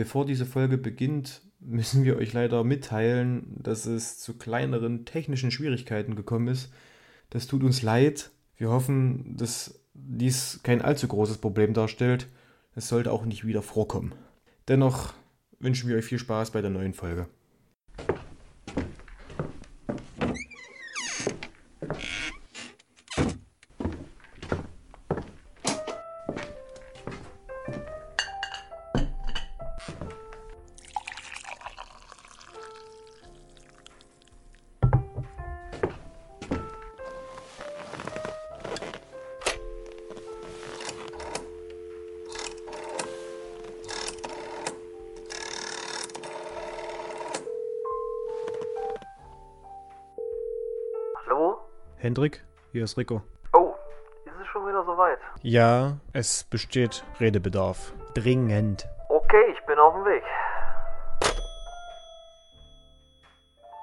Bevor diese Folge beginnt, müssen wir euch leider mitteilen, dass es zu kleineren technischen Schwierigkeiten gekommen ist. Das tut uns leid. Wir hoffen, dass dies kein allzu großes Problem darstellt. Es sollte auch nicht wieder vorkommen. Dennoch wünschen wir euch viel Spaß bei der neuen Folge. Hendrik, hier ist Rico. Oh, ist es schon wieder soweit? Ja, es besteht Redebedarf. Dringend. Okay, ich bin auf dem Weg.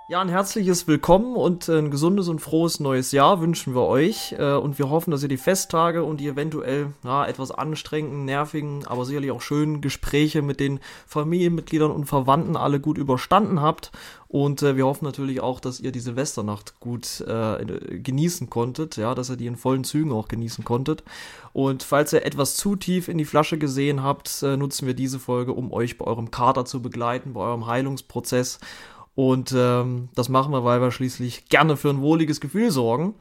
Ja, ein herzliches Willkommen und ein gesundes und frohes neues Jahr wünschen wir euch. Äh, Und wir hoffen, dass ihr die Festtage und die eventuell ja, etwas anstrengenden, nervigen, aber sicherlich auch schönen Gespräche mit den Familienmitgliedern und Verwandten alle gut überstanden habt. Und äh, wir hoffen natürlich auch, dass ihr die Silvesternacht gut äh, genießen konntet, ja, dass ihr die in vollen Zügen auch genießen konntet. Und falls ihr etwas zu tief in die Flasche gesehen habt, äh, nutzen wir diese Folge, um euch bei eurem Kater zu begleiten, bei eurem Heilungsprozess. Und ähm, das machen wir, weil wir schließlich gerne für ein wohliges Gefühl sorgen.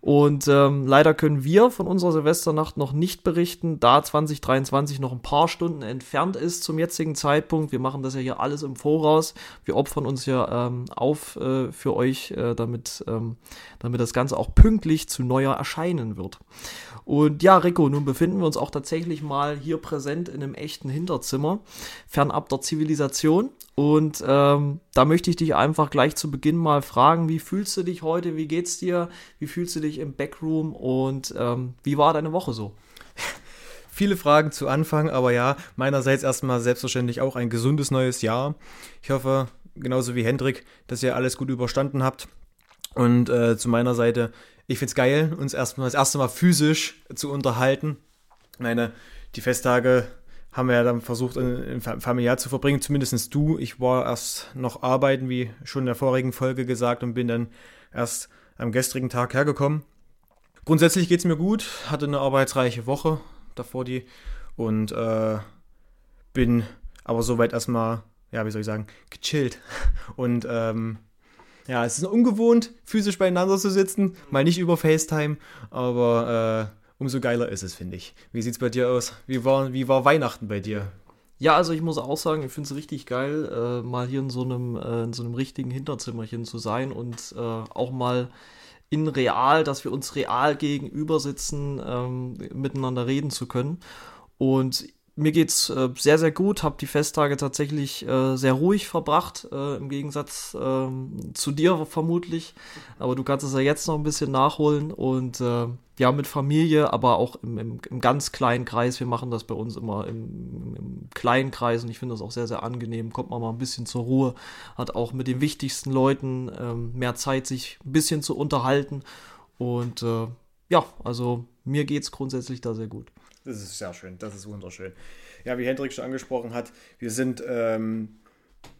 Und ähm, leider können wir von unserer Silvesternacht noch nicht berichten, da 2023 noch ein paar Stunden entfernt ist zum jetzigen Zeitpunkt. Wir machen das ja hier alles im Voraus. Wir opfern uns ja ähm, auf äh, für euch, äh, damit, ähm, damit das Ganze auch pünktlich zu Neujahr erscheinen wird. Und ja, Rico, nun befinden wir uns auch tatsächlich mal hier präsent in einem echten Hinterzimmer, fernab der Zivilisation. Und ähm, da möchte ich dich einfach gleich zu Beginn mal fragen, wie fühlst du dich heute, wie geht's dir, wie fühlst du dich im Backroom und ähm, wie war deine Woche so? Viele Fragen zu Anfang, aber ja, meinerseits erstmal selbstverständlich auch ein gesundes neues Jahr. Ich hoffe, genauso wie Hendrik, dass ihr alles gut überstanden habt. Und äh, zu meiner Seite, ich find's geil, uns erstmal das erste Mal physisch zu unterhalten. Ich meine, die Festtage haben wir ja dann versucht, in, in fa- familiär zu verbringen, zumindest du. Ich war erst noch arbeiten, wie schon in der vorigen Folge gesagt, und bin dann erst am gestrigen Tag hergekommen. Grundsätzlich geht's mir gut, hatte eine arbeitsreiche Woche davor die und äh, bin aber soweit erstmal, ja, wie soll ich sagen, gechillt. Und ähm, ja, es ist ungewohnt, physisch beieinander zu sitzen, mal nicht über FaceTime, aber äh, umso geiler ist es, finde ich. Wie sieht's bei dir aus? Wie war, wie war Weihnachten bei dir? Ja, also ich muss auch sagen, ich finde es richtig geil, äh, mal hier in so einem, äh, in so einem richtigen Hinterzimmerchen zu sein und äh, auch mal in real, dass wir uns real gegenüber sitzen, ähm, miteinander reden zu können. Und mir geht's äh, sehr, sehr gut, habe die Festtage tatsächlich äh, sehr ruhig verbracht, äh, im Gegensatz ähm, zu dir vermutlich. Aber du kannst es ja jetzt noch ein bisschen nachholen und äh, ja, mit Familie, aber auch im, im, im ganz kleinen Kreis. Wir machen das bei uns immer im, im kleinen Kreis und ich finde das auch sehr, sehr angenehm. Kommt man mal ein bisschen zur Ruhe, hat auch mit den wichtigsten Leuten ähm, mehr Zeit, sich ein bisschen zu unterhalten. Und äh, ja, also mir geht's grundsätzlich da sehr gut. Das ist sehr schön, das ist wunderschön. Ja, wie Hendrik schon angesprochen hat, wir sind, ähm,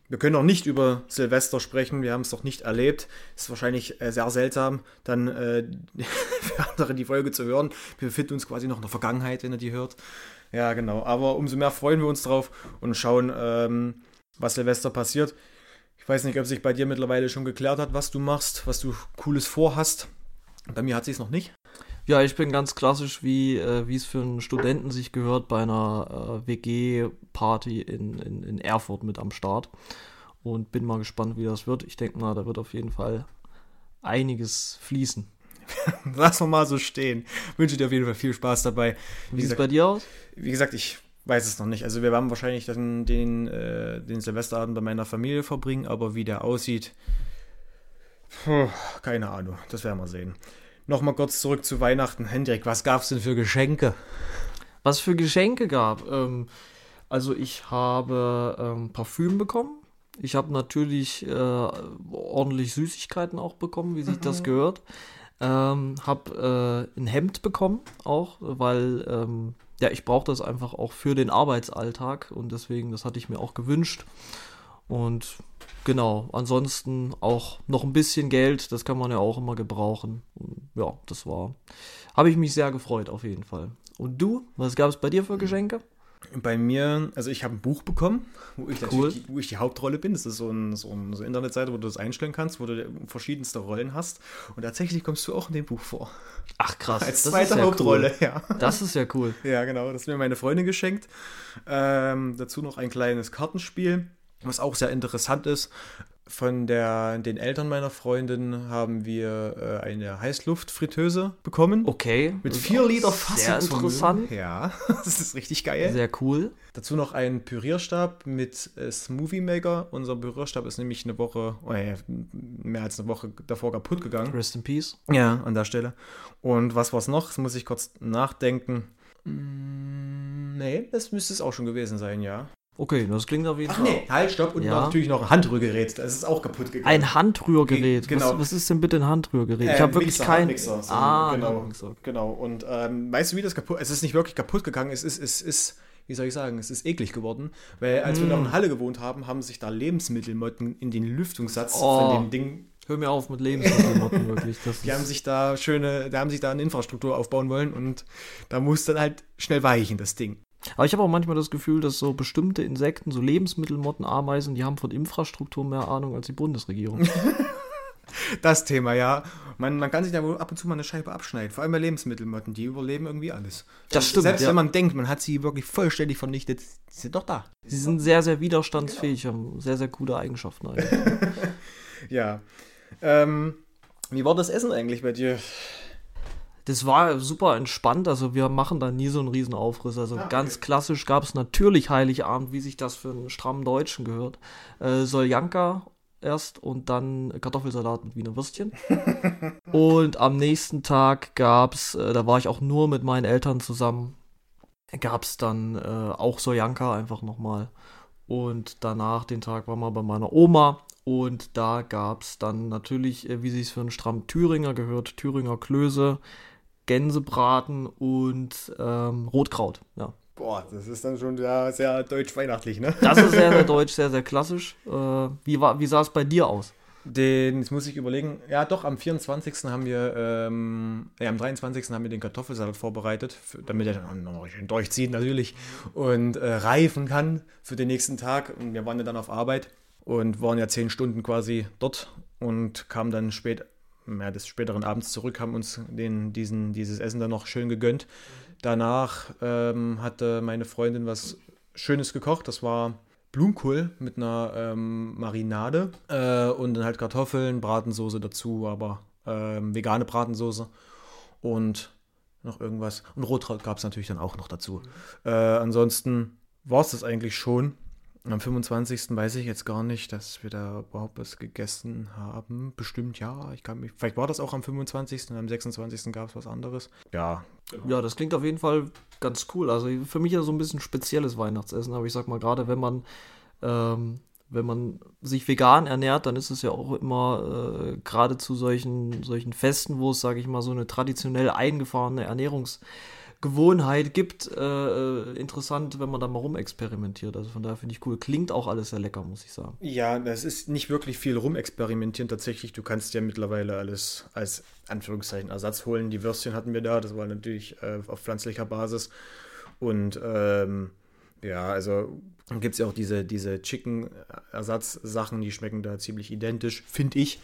wir können noch nicht über Silvester sprechen, wir haben es noch nicht erlebt. Ist wahrscheinlich äh, sehr seltsam, dann äh, für andere die Folge zu hören. Wir befinden uns quasi noch in der Vergangenheit, wenn ihr die hört. Ja, genau. Aber umso mehr freuen wir uns drauf und schauen, ähm, was Silvester passiert. Ich weiß nicht, ob sich bei dir mittlerweile schon geklärt hat, was du machst, was du Cooles vorhast. Bei mir hat sich noch nicht. Ja, ich bin ganz klassisch, wie äh, wie es für einen Studenten sich gehört, bei einer äh, WG-Party in, in, in Erfurt mit am Start. Und bin mal gespannt, wie das wird. Ich denke mal, da wird auf jeden Fall einiges fließen. Lass wir mal so stehen. Wünsche dir auf jeden Fall viel Spaß dabei. Wie sieht es bei dir aus? Wie gesagt, ich weiß es noch nicht. Also wir werden wahrscheinlich dann den, äh, den Silvesterabend bei meiner Familie verbringen, aber wie der aussieht, puh, keine Ahnung. Das werden wir sehen. Nochmal kurz zurück zu Weihnachten. Hendrik, was gab es denn für Geschenke? Was für Geschenke gab? Ähm, also ich habe ähm, Parfüm bekommen. Ich habe natürlich äh, ordentlich Süßigkeiten auch bekommen, wie sich das gehört. Ähm, hab äh, ein Hemd bekommen auch, weil ähm, ja, ich brauche das einfach auch für den Arbeitsalltag und deswegen, das hatte ich mir auch gewünscht. Und genau, ansonsten auch noch ein bisschen Geld, das kann man ja auch immer gebrauchen. Und ja, das war, habe ich mich sehr gefreut auf jeden Fall. Und du, was gab es bei dir für Geschenke? Bei mir, also ich habe ein Buch bekommen, wo ich, Cool. die, wo ich die Hauptrolle bin. Das ist so, ein, so, ein, so eine Internetseite, wo du das einstellen kannst, wo du verschiedenste Rollen hast. Und tatsächlich kommst du auch in dem Buch vor. Ach krass, Als das zweite ist ja Hauptrolle, Cool. ja. Das ist ja cool. Ja, genau. Das hat mir meine Freundin geschenkt. Ähm, dazu noch ein kleines Kartenspiel, was auch sehr interessant ist. Von der, den Eltern meiner Freundin haben wir äh, eine Heißluftfritteuse bekommen. Okay. Mit das ist 4 auch Liter Sehr Fassungsvermögen. interessant. Ja, das ist richtig geil. Sehr cool. Dazu noch ein Pürierstab mit äh, Smoothie Maker. Unser Pürierstab ist nämlich eine Woche, oh ja, mehr als eine Woche davor kaputt gegangen. Rest in Peace. Ja, an der Stelle. Und was war's noch? Das muss ich kurz nachdenken. Mm, nee, das müsste es auch schon gewesen sein, ja. Okay, das klingt auf jeden Ach Fall. nee, halt, stopp. Und Ja. natürlich noch ein Handrührgerät. Das ist auch kaputt gegangen. Ein Handrührgerät. Genau. Was, was ist denn bitte ein Handrührgerät? ich Äh, habe wirklich Mixer, kein. Handmixer, so, ah, genau. Handmixer. Genau. Und ähm, weißt du, wie das kaputt Es ist nicht wirklich kaputt gegangen. Es ist, es ist, wie soll ich sagen, es ist eklig geworden. Weil als wir Mm. noch in Halle gewohnt haben, haben sich da Lebensmittelmotten in den Lüftungssatz Oh. von dem Ding Hör mir auf mit Lebensmittelmotten, wirklich. Das Die haben sich da schöne, da haben sich da eine Infrastruktur aufbauen wollen und da muss dann halt schnell weichen, das Ding. Aber ich habe auch manchmal das Gefühl, dass so bestimmte Insekten, so Lebensmittelmotten, Ameisen, die haben von Infrastruktur mehr Ahnung als die Bundesregierung. Das Thema, ja. Man, man kann sich da wohl ab und zu mal eine Scheibe abschneiden. Vor allem bei Lebensmittelmotten, die überleben irgendwie alles. Das stimmt, Selbst ja. wenn man denkt, man hat sie wirklich vollständig vernichtet, sie sind doch da. Sie sind sehr, sehr widerstandsfähig, haben sehr, sehr gute Eigenschaften. Eigentlich. Ja. Ähm, wie war das Essen eigentlich bei dir? Das war super entspannt, also wir machen da nie so einen riesen Aufriss. Also ganz klassisch gab es natürlich Heiligabend, wie sich das für einen strammen Deutschen gehört. Äh, Soljanka erst und dann Kartoffelsalat mit Wiener Würstchen. und am nächsten Tag gab es, äh, da war ich auch nur mit meinen Eltern zusammen, gab es dann äh, auch Soljanka einfach nochmal. Und danach, den Tag, waren wir bei meiner Oma. Und da gab es dann natürlich, äh, wie sich für einen strammen Thüringer gehört, Thüringer Klöße, Gänsebraten und ähm, Rotkraut. Ja. Boah, das ist dann schon sehr, sehr deutsch-weihnachtlich, ne? Das ist sehr, sehr deutsch, sehr, sehr klassisch. Äh, wie war, wie sah es bei dir aus? Den, jetzt muss ich überlegen, ja doch, am 24. haben wir, ähm, ja, am 23. haben wir den Kartoffelsalat vorbereitet, für, damit er dann noch schön durchzieht natürlich und äh, reifen kann für den nächsten Tag. Und wir waren ja dann auf Arbeit und waren ja zehn Stunden quasi dort und kamen dann spät, ja, des späteren Abends zurück, haben uns den, diesen, dieses Essen dann noch schön gegönnt. Danach ähm, hatte meine Freundin was Schönes gekocht, das war Blumenkohl mit einer ähm, Marinade äh, und dann halt Kartoffeln, Bratensoße dazu, aber ähm, vegane Bratensoße und noch irgendwas. Und Rotkraut gab es natürlich dann auch noch dazu. Äh, ansonsten war es das eigentlich schon. Am 25. weiß ich jetzt gar nicht, dass wir da überhaupt was gegessen haben. Bestimmt ja. Ich kann mich, vielleicht war das auch am 25. und am 26. gab es was anderes. Ja, Ja, das klingt auf jeden Fall ganz cool. Also für mich ja so ein bisschen spezielles Weihnachtsessen, aber ich sag mal, gerade wenn man, ähm, wenn man sich vegan ernährt, dann ist es ja auch immer äh, gerade zu solchen, solchen Festen, wo es, sage ich mal, so eine traditionell eingefahrene Ernährungsgewohnheit gibt, äh, äh, interessant, wenn man da mal rumexperimentiert. Also von daher finde ich cool. Klingt auch alles sehr lecker, muss ich sagen. Ja, das ist nicht wirklich viel rumexperimentieren tatsächlich. Du kannst ja mittlerweile alles als Anführungszeichen Ersatz holen. Die Würstchen hatten wir da, das war natürlich äh, auf pflanzlicher Basis. Und ähm, ja, also gibt es ja auch diese, diese Chicken-Ersatzsachen, die schmecken da ziemlich identisch, finde ich.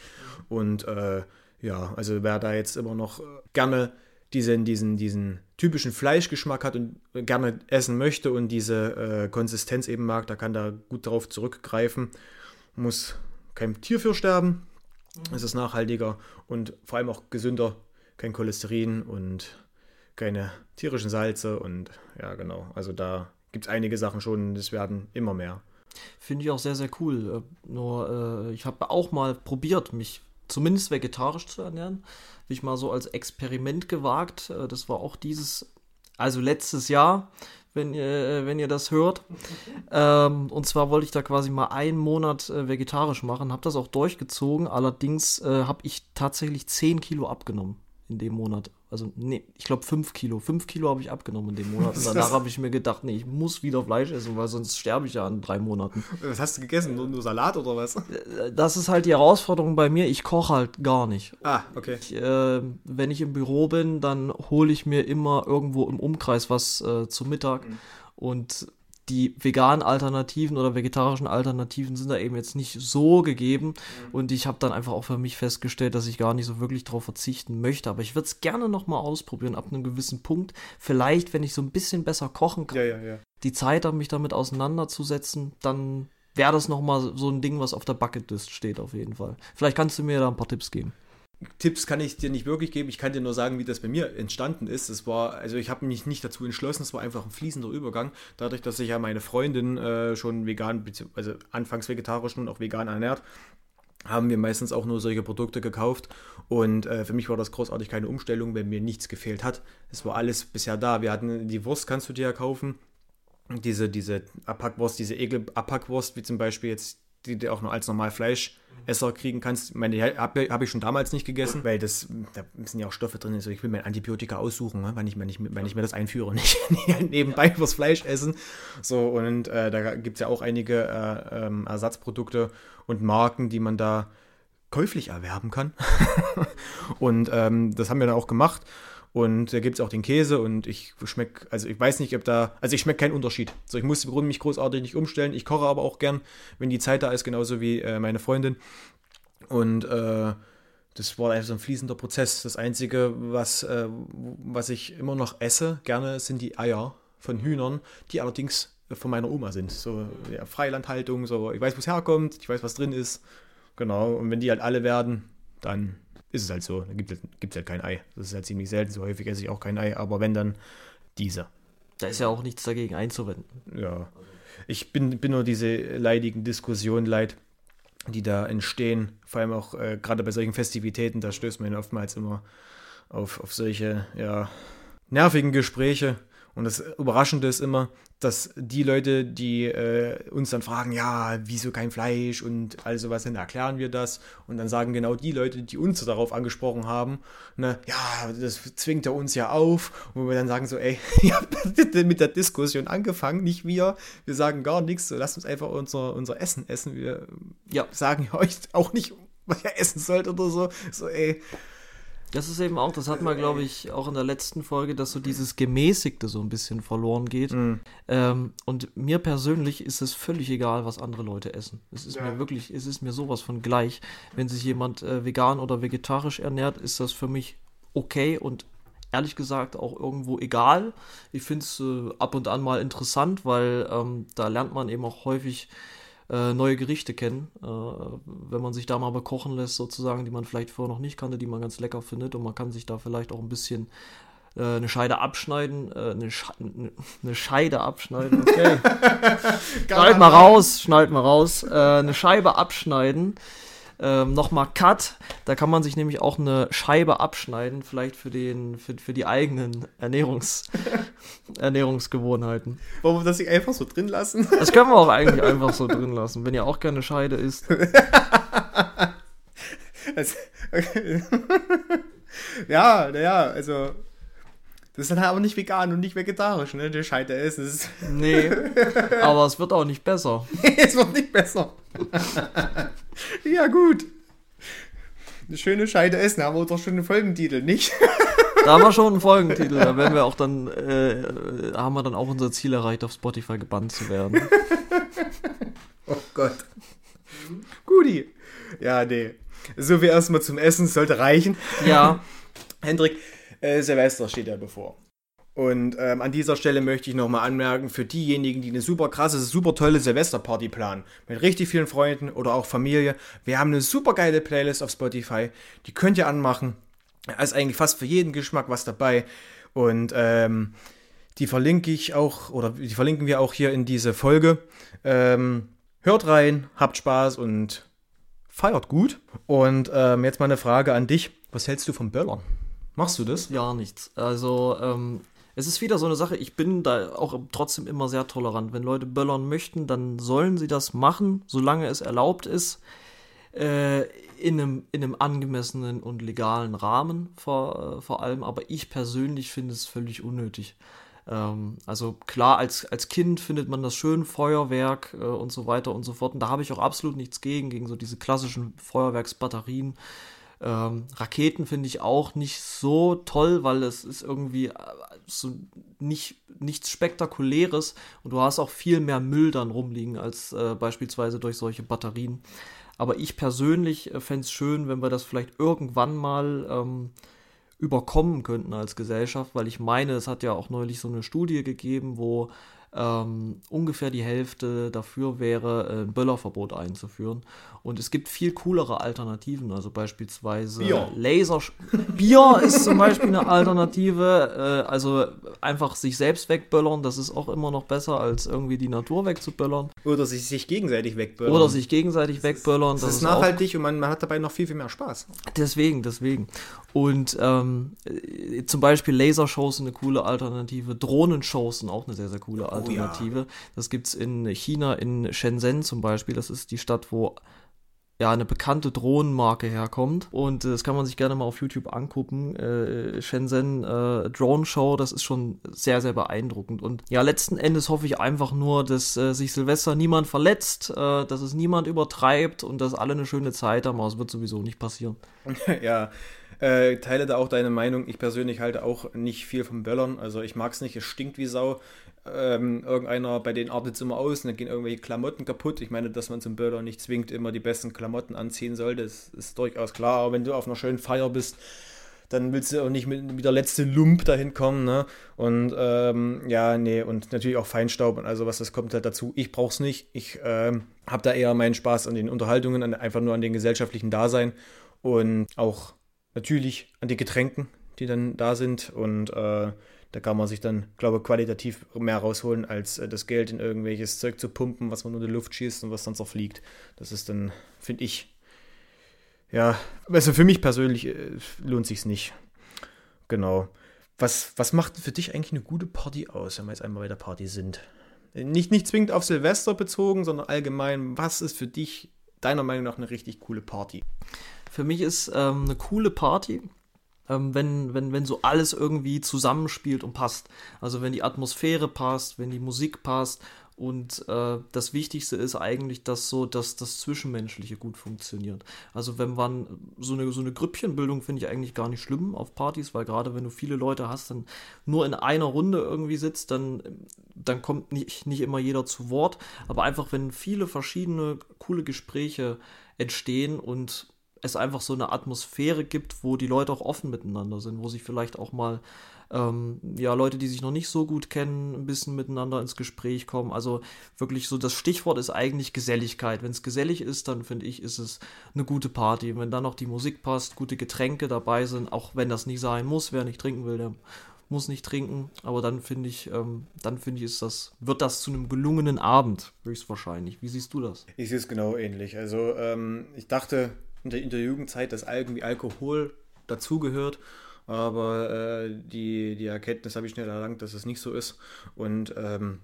Und äh, ja, also wer da jetzt immer noch äh, gerne diesen, diesen, diesen typischen Fleischgeschmack hat und gerne essen möchte und diese äh, Konsistenz eben mag, da kann da gut drauf zurückgreifen. Muss kein Tier für sterben. Es ist nachhaltiger und vor allem auch gesünder. Kein Cholesterin und keine tierischen Salze und ja, genau. Also da gibt es einige Sachen schon es werden immer mehr. Finde ich auch sehr, sehr cool. Äh, nur, äh, ich habe auch mal probiert, mich zumindest vegetarisch zu ernähren. Habe ich mal so als Experiment gewagt. Äh, das war auch dieses, also letztes Jahr, wenn ihr, äh, wenn ihr das hört. Ähm, und zwar wollte ich da quasi mal einen Monat äh, vegetarisch machen, habe das auch durchgezogen. Allerdings äh, habe ich tatsächlich 10 Kilo abgenommen in dem Monat. Also, nee, ich glaube 5 Kilo. 5 Kilo habe ich abgenommen in dem Monat. Und danach habe ich mir gedacht, nee, ich muss wieder Fleisch essen, weil sonst sterbe ich ja in drei Monaten. Was hast du gegessen? Nur, nur Salat oder was? Äh, das ist halt die Herausforderung bei mir. Ich koche halt gar nicht. Ah, okay. Ich, äh, wenn ich im Büro bin, dann hole ich mir immer irgendwo im Umkreis was äh, zu Mittag. Mhm. Und die veganen Alternativen oder vegetarischen Alternativen sind da eben jetzt nicht so gegeben. Mhm. Und ich habe dann einfach auch für mich festgestellt, dass ich gar nicht so wirklich darauf verzichten möchte. Aber ich würde es gerne nochmal ausprobieren, ab einem gewissen Punkt. Vielleicht, wenn ich so ein bisschen besser kochen kann, ja, ja, ja. die Zeit habe, mich damit auseinanderzusetzen, dann wäre das nochmal so ein Ding, was auf der Bucketlist steht, auf jeden Fall. Vielleicht kannst du mir da ein paar Tipps geben. Tipps kann ich dir nicht wirklich geben. Ich kann dir nur sagen, wie das bei mir entstanden ist. Es war, also ich habe mich nicht dazu entschlossen, es war einfach ein fließender Übergang. Dadurch, dass sich ja meine Freundin äh, schon vegan, also anfangs vegetarisch und auch vegan ernährt, haben wir meistens auch nur solche Produkte gekauft. Und äh, für mich war das großartig keine Umstellung, wenn mir nichts gefehlt hat. Es war alles bisher da. Wir hatten die Wurst, kannst du dir ja kaufen. Diese, diese Abpackwurst, diese Ekel-Abpackwurst, wie zum Beispiel jetzt die du auch nur als normal Fleischesser kriegen kannst. Meine, habe hab ich schon damals nicht gegessen, weil das, da sind ja auch Stoffe drin. Also ich will mein Antibiotika aussuchen, ne, wenn, ich, wenn, ich, wenn ich mir das einführe, nicht, nicht nebenbei fürs Fleisch essen. So, und äh, da gibt es ja auch einige äh, ähm, Ersatzprodukte und Marken, die man da käuflich erwerben kann. und ähm, das haben wir dann auch gemacht. Und da gibt es auch den Käse und ich schmecke, also ich weiß nicht, ob da, also ich schmecke keinen Unterschied. So, ich muss mich großartig nicht umstellen. Ich koche aber auch gern, wenn die Zeit da ist, genauso wie äh, meine Freundin. Und äh, das war einfach so ein fließender Prozess. Das Einzige, was, äh, was ich immer noch esse, gerne, sind die Eier von Hühnern, die allerdings von meiner Oma sind. So ja, Freilandhaltung, so ich weiß, wo es herkommt, ich weiß, was drin ist. Genau, und wenn die halt alle werden, dann ist es halt so. Da gibt es halt, halt kein Ei. Das ist halt ziemlich selten. So häufig esse ich auch kein Ei. Aber wenn dann diese. Da ist ja auch nichts dagegen einzuwenden. Ja. Ich bin, bin nur diese leidigen Diskussionen leid, die da entstehen. Vor allem auch äh, gerade bei solchen Festivitäten, da stößt man oftmals immer auf, auf solche, ja, nervigen Gespräche. Und das Überraschende ist immer, dass die Leute, die äh, uns dann fragen, ja, wieso kein Fleisch und all sowas, dann erklären wir das. Und dann sagen genau die Leute, die uns darauf angesprochen haben, ne, ja, das zwingt er uns ja auf. Und wir dann sagen so, ey, ihr habt mit der Diskussion angefangen, nicht wir. Wir sagen gar nichts, so lasst uns einfach unser, unser Essen essen. Wir ja. sagen euch auch nicht, was ihr essen sollt oder so. So, ey, das ist eben auch, das hat man, glaube ich, auch in der letzten Folge, dass so dieses Gemäßigte so ein bisschen verloren geht. Mhm. Ähm, und mir persönlich ist es völlig egal, was andere Leute essen. Es ist ja. mir wirklich, es ist mir sowas von gleich. Wenn sich jemand äh, vegan oder vegetarisch ernährt, ist das für mich okay und ehrlich gesagt auch irgendwo egal. Ich finde es äh, ab und an mal interessant, weil ähm, da lernt man eben auch häufig äh, neue Gerichte kennen, äh, wenn man sich da mal bekochen lässt, sozusagen, die man vielleicht vorher noch nicht kannte, die man ganz lecker findet. Und man kann sich da vielleicht auch ein bisschen äh, eine Scheide abschneiden, äh, eine, Sche eine, Scheide abschneiden, okay. schneid mal raus, schneid mal raus, äh, eine Scheibe abschneiden ähm, nochmal Cut. Da kann man sich nämlich auch eine Scheibe abschneiden, vielleicht für, den, für, für die eigenen Ernährungs, Ernährungsgewohnheiten. Wollen wir das nicht einfach so drin lassen? Das können wir auch eigentlich einfach so drin lassen, wenn ihr auch gerne Scheide isst. also, ja, naja, also das ist dann halt aber nicht vegan und nicht vegetarisch, ne? Der Scheiter ist es. Nee. Aber es wird auch nicht besser. Nee, es wird nicht besser. ja, gut. Eine schöne Scheide essen, haben wir doch schon einen Folgentitel, nicht? da haben wir schon einen Folgentitel. Da werden wir auch dann, äh, haben wir dann auch unser Ziel erreicht, auf Spotify gebannt zu werden. oh Gott. Guti. Ja, nee. So wie erstmal zum Essen sollte reichen. Ja. Hendrik, äh, Silvester steht ja bevor. Und ähm, an dieser Stelle möchte ich nochmal anmerken, für diejenigen, die eine super krasse, super tolle Silvesterparty planen, mit richtig vielen Freunden oder auch Familie, wir haben eine super geile Playlist auf Spotify, die könnt ihr anmachen. Da ist eigentlich fast für jeden Geschmack was dabei. Und ähm, die verlinke ich auch, oder die verlinken wir auch hier in diese Folge. Ähm, hört rein, habt Spaß und feiert gut. Und ähm, jetzt mal eine Frage an dich. Was hältst du vom Böllern? Machst du das? Ja, nichts. Also, ähm, es ist wieder so eine Sache, ich bin da auch trotzdem immer sehr tolerant. Wenn Leute böllern möchten, dann sollen sie das machen, solange es erlaubt ist. Äh, in einem, in einem angemessenen und legalen Rahmen vor, äh, vor allem, aber ich persönlich finde es völlig unnötig. Ähm, also klar, als, als Kind findet man das schön, Feuerwerk äh, und so weiter und so fort. Und da habe ich auch absolut nichts gegen, gegen so diese klassischen Feuerwerksbatterien. Ähm, Raketen finde ich auch nicht so toll, weil es ist irgendwie äh, so nicht, nichts Spektakuläres und du hast auch viel mehr Müll dann rumliegen als äh, beispielsweise durch solche Batterien. Aber ich persönlich äh, fände es schön, wenn wir das vielleicht irgendwann mal ähm, überkommen könnten als Gesellschaft, weil ich meine, es hat ja auch neulich so eine Studie gegeben, wo ähm, ungefähr die Hälfte dafür wäre, ein Böllerverbot einzuführen. Und es gibt viel coolere Alternativen, also beispielsweise Bier. Laser. Bier ist zum Beispiel eine Alternative. Äh, also einfach sich selbst wegböllern, das ist auch immer noch besser, als irgendwie die Natur wegzuböllern. Oder sich, sich gegenseitig wegböllern. Oder sich gegenseitig wegböllern. Das, das ist, ist nachhaltig und man, man, hat dabei noch viel, viel mehr Spaß. Deswegen, deswegen. Und ähm, äh, zum Beispiel Lasershows sind eine coole Alternative. Drohnenshows sind auch eine sehr, sehr coole Alternative. Oh, ja. Das gibt es in China, in Shenzhen zum Beispiel. Das ist die Stadt, wo ja, eine bekannte Drohnenmarke herkommt. Und äh, das kann man sich gerne mal auf YouTube angucken. Äh, Shenzhen äh, Drone Show, das ist schon sehr, sehr beeindruckend. Und ja, letzten Endes hoffe ich einfach nur, dass äh, sich Silvester niemand verletzt, äh, dass es niemand übertreibt und dass alle eine schöne Zeit haben. Aber es wird sowieso nicht passieren. ja. Äh, teile da auch deine Meinung. Ich persönlich halte auch nicht viel vom Böllern. Also ich mag es nicht, es stinkt wie Sau. Ähm, irgendeiner bei denen artet immer aus und dann gehen irgendwelche Klamotten kaputt. Ich meine, dass man zum Böller nicht zwingt, immer die besten Klamotten anziehen sollte, das ist durchaus klar. Aber wenn du auf einer schönen Feier bist, dann willst du auch nicht mit, mit der letzte Lump dahin kommen, ne? Und ähm, ja, nee, und natürlich auch Feinstaub und also was, das kommt halt dazu. Ich brauch's nicht. Ich ähm, habe da eher meinen Spaß an den Unterhaltungen, an, einfach nur an den gesellschaftlichen Dasein und auch natürlich an den Getränken, die dann da sind und äh, da kann man sich dann, glaube ich, qualitativ mehr rausholen, als äh, das Geld in irgendwelches Zeug zu pumpen, was man nur in die Luft schießt und was dann zerfliegt. Das ist dann, finde ich, ja, also für mich persönlich äh, lohnt sich's nicht. Genau. Was, was macht für dich eigentlich eine gute Party aus, wenn wir jetzt einmal bei der Party sind? Nicht, nicht zwingend auf Silvester bezogen, sondern allgemein, was ist für dich deiner Meinung nach eine richtig coole Party? Für mich ist ähm, eine coole Party ähm, wenn, wenn, wenn so alles irgendwie zusammenspielt und passt. Also wenn die Atmosphäre passt, wenn die Musik passt und äh, das Wichtigste ist eigentlich, dass so, dass das Zwischenmenschliche gut funktioniert. Also wenn man so eine, so eine Grüppchenbildung finde ich eigentlich gar nicht schlimm auf Partys, weil gerade wenn du viele Leute hast, dann nur in einer Runde irgendwie sitzt, dann, dann kommt nicht, nicht immer jeder zu Wort. Aber einfach, wenn viele verschiedene coole Gespräche entstehen und es einfach so eine Atmosphäre gibt, wo die Leute auch offen miteinander sind, wo sich vielleicht auch mal ähm, ja Leute, die sich noch nicht so gut kennen, ein bisschen miteinander ins Gespräch kommen. Also wirklich so das Stichwort ist eigentlich Geselligkeit. Wenn es gesellig ist, dann finde ich, ist es eine gute Party. Wenn dann noch die Musik passt, gute Getränke dabei sind, auch wenn das nicht sein muss, wer nicht trinken will, der muss nicht trinken. Aber dann finde ich, ähm, dann finde ich, ist das, wird das zu einem gelungenen Abend, höchstwahrscheinlich. Wie siehst du das? Ich sehe es genau ähnlich. Also ähm, ich dachte, in der, in der Jugendzeit, dass irgendwie Alkohol dazugehört. Aber äh, die, die Erkenntnis habe ich schnell erlangt, dass es nicht so ist. Und ähm,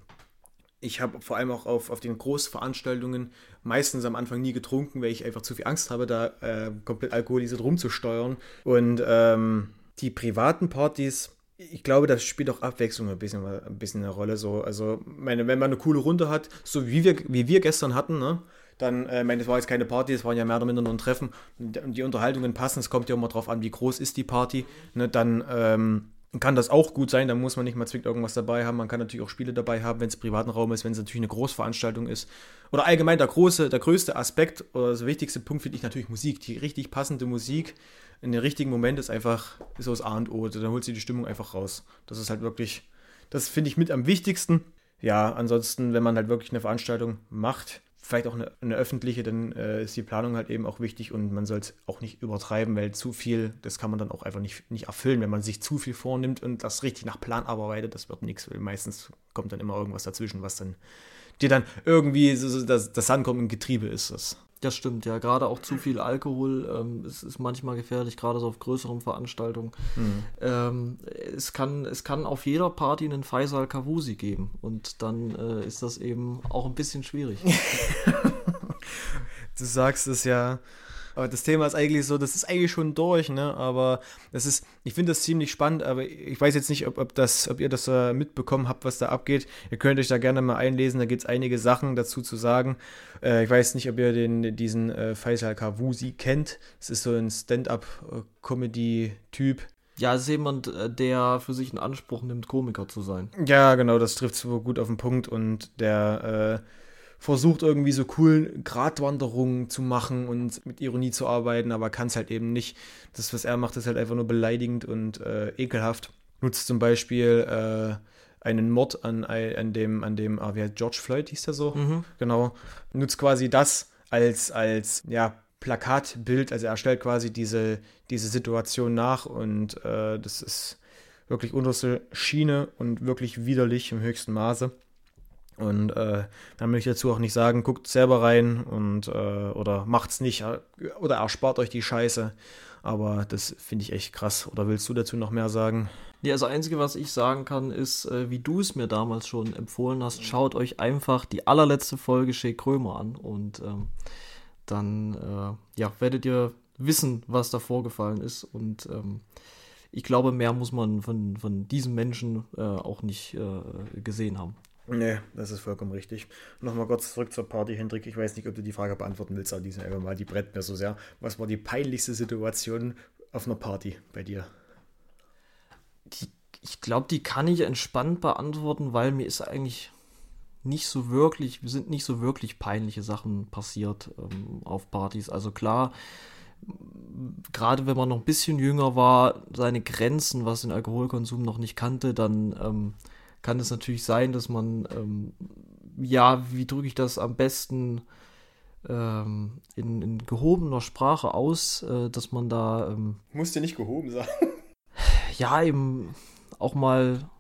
ich habe vor allem auch auf, auf den Großveranstaltungen meistens am Anfang nie getrunken, weil ich einfach zu viel Angst habe, da äh, komplett alkoholisiert rumzusteuern. Und ähm, die privaten Partys, ich glaube, das spielt auch Abwechslung ein bisschen, ein bisschen eine Rolle. So. Also, meine, wenn man eine coole Runde hat, so wie wir, wie wir gestern hatten, ne? Dann, äh, meine, es war jetzt keine Party, es waren ja mehr oder minder nur ein Treffen. Und die Unterhaltungen passen, es kommt ja immer drauf an, wie groß ist die Party, ne, dann ähm, kann das auch gut sein, da muss man nicht mal zwingend irgendwas dabei haben, man kann natürlich auch Spiele dabei haben, wenn es privaten Raum ist, wenn es natürlich eine Großveranstaltung ist. Oder allgemein der große, der größte Aspekt oder der wichtigste Punkt finde ich natürlich Musik, die richtig passende Musik in den richtigen Moment ist einfach so das A und O, also dann holt sie die Stimmung einfach raus, das ist halt wirklich, das finde ich mit am wichtigsten, ja, ansonsten, wenn man halt wirklich eine Veranstaltung macht, vielleicht auch eine, eine öffentliche, dann äh, ist die Planung halt eben auch wichtig und man soll es auch nicht übertreiben, weil zu viel, das kann man dann auch einfach nicht, nicht erfüllen. Wenn man sich zu viel vornimmt und das richtig nach Plan arbeitet, das wird nichts, weil meistens kommt dann immer irgendwas dazwischen, was dann dir dann irgendwie so, so das, das Ankommen im Getriebe ist. Das. Das stimmt, ja. Gerade auch zu viel Alkohol ähm, ist, ist manchmal gefährlich, gerade so auf größeren Veranstaltungen. Mhm. Ähm, es, kann, es kann auf jeder Party einen Faisal Kavusi geben und dann äh, ist das eben auch ein bisschen schwierig. Du sagst es ja. Aber das Thema ist eigentlich so, das ist eigentlich schon durch, ne? Aber das ist, ich finde das ziemlich spannend, aber ich weiß jetzt nicht, ob, ob, das, ob ihr das äh, mitbekommen habt, was da abgeht. Ihr könnt euch da gerne mal einlesen, da gibt es einige Sachen dazu zu sagen. Äh, ich weiß nicht, ob ihr den, diesen äh, Faisal Kawusi kennt. Das ist so ein Stand-up-Comedy-Typ. Ja, es ist jemand, äh, der für sich in Anspruch nimmt, Komiker zu sein. Ja, genau, das trifft so gut auf den Punkt und der äh, versucht irgendwie so cool Gratwanderungen zu machen und mit Ironie zu arbeiten, aber kann es halt eben nicht. Das, was er macht, ist halt einfach nur beleidigend und äh, ekelhaft. Nutzt zum Beispiel äh, einen Mord an, an dem, an dem, ah, wie heißt George Floyd hieß der so? Mhm. Genau. Nutzt quasi das als, als, ja, Plakatbild, also er stellt quasi diese, diese Situation nach und äh, das ist wirklich unterste Schiene und wirklich widerlich im höchsten Maße. Und äh, dann möchte ich dazu auch nicht sagen, guckt selber rein und äh, oder macht's nicht oder erspart euch die Scheiße. Aber das finde ich echt krass. Oder willst du dazu noch mehr sagen? Ja, das Einzige, was ich sagen kann, ist, äh, wie du es mir damals schon empfohlen hast, schaut euch einfach die allerletzte Folge Shea Krömer an und ähm, dann äh, ja, werdet ihr wissen, was da vorgefallen ist. Und ähm, ich glaube, mehr muss man von, von diesem Menschen äh, auch nicht äh, gesehen haben. Nee, das ist vollkommen richtig. Nochmal kurz zurück zur Party, Hendrik. Ich weiß nicht, ob du die Frage beantworten willst, aber die sind einfach mal, die brennt mir so sehr. Was war die peinlichste Situation auf einer Party bei dir? Die, ich glaube, die kann ich entspannt beantworten, weil mir ist eigentlich nicht so wirklich, wir sind nicht so wirklich peinliche Sachen passiert ähm, auf Partys. Also klar, gerade wenn man noch ein bisschen jünger war, seine Grenzen, was den Alkoholkonsum noch nicht kannte, dann ähm, kann es natürlich sein, dass man, ähm, ja, wie drücke ich das am besten ähm, in, in, gehobener Sprache aus, äh, dass man da. Ähm, Muss dir nicht gehoben sein. Ja, eben auch mal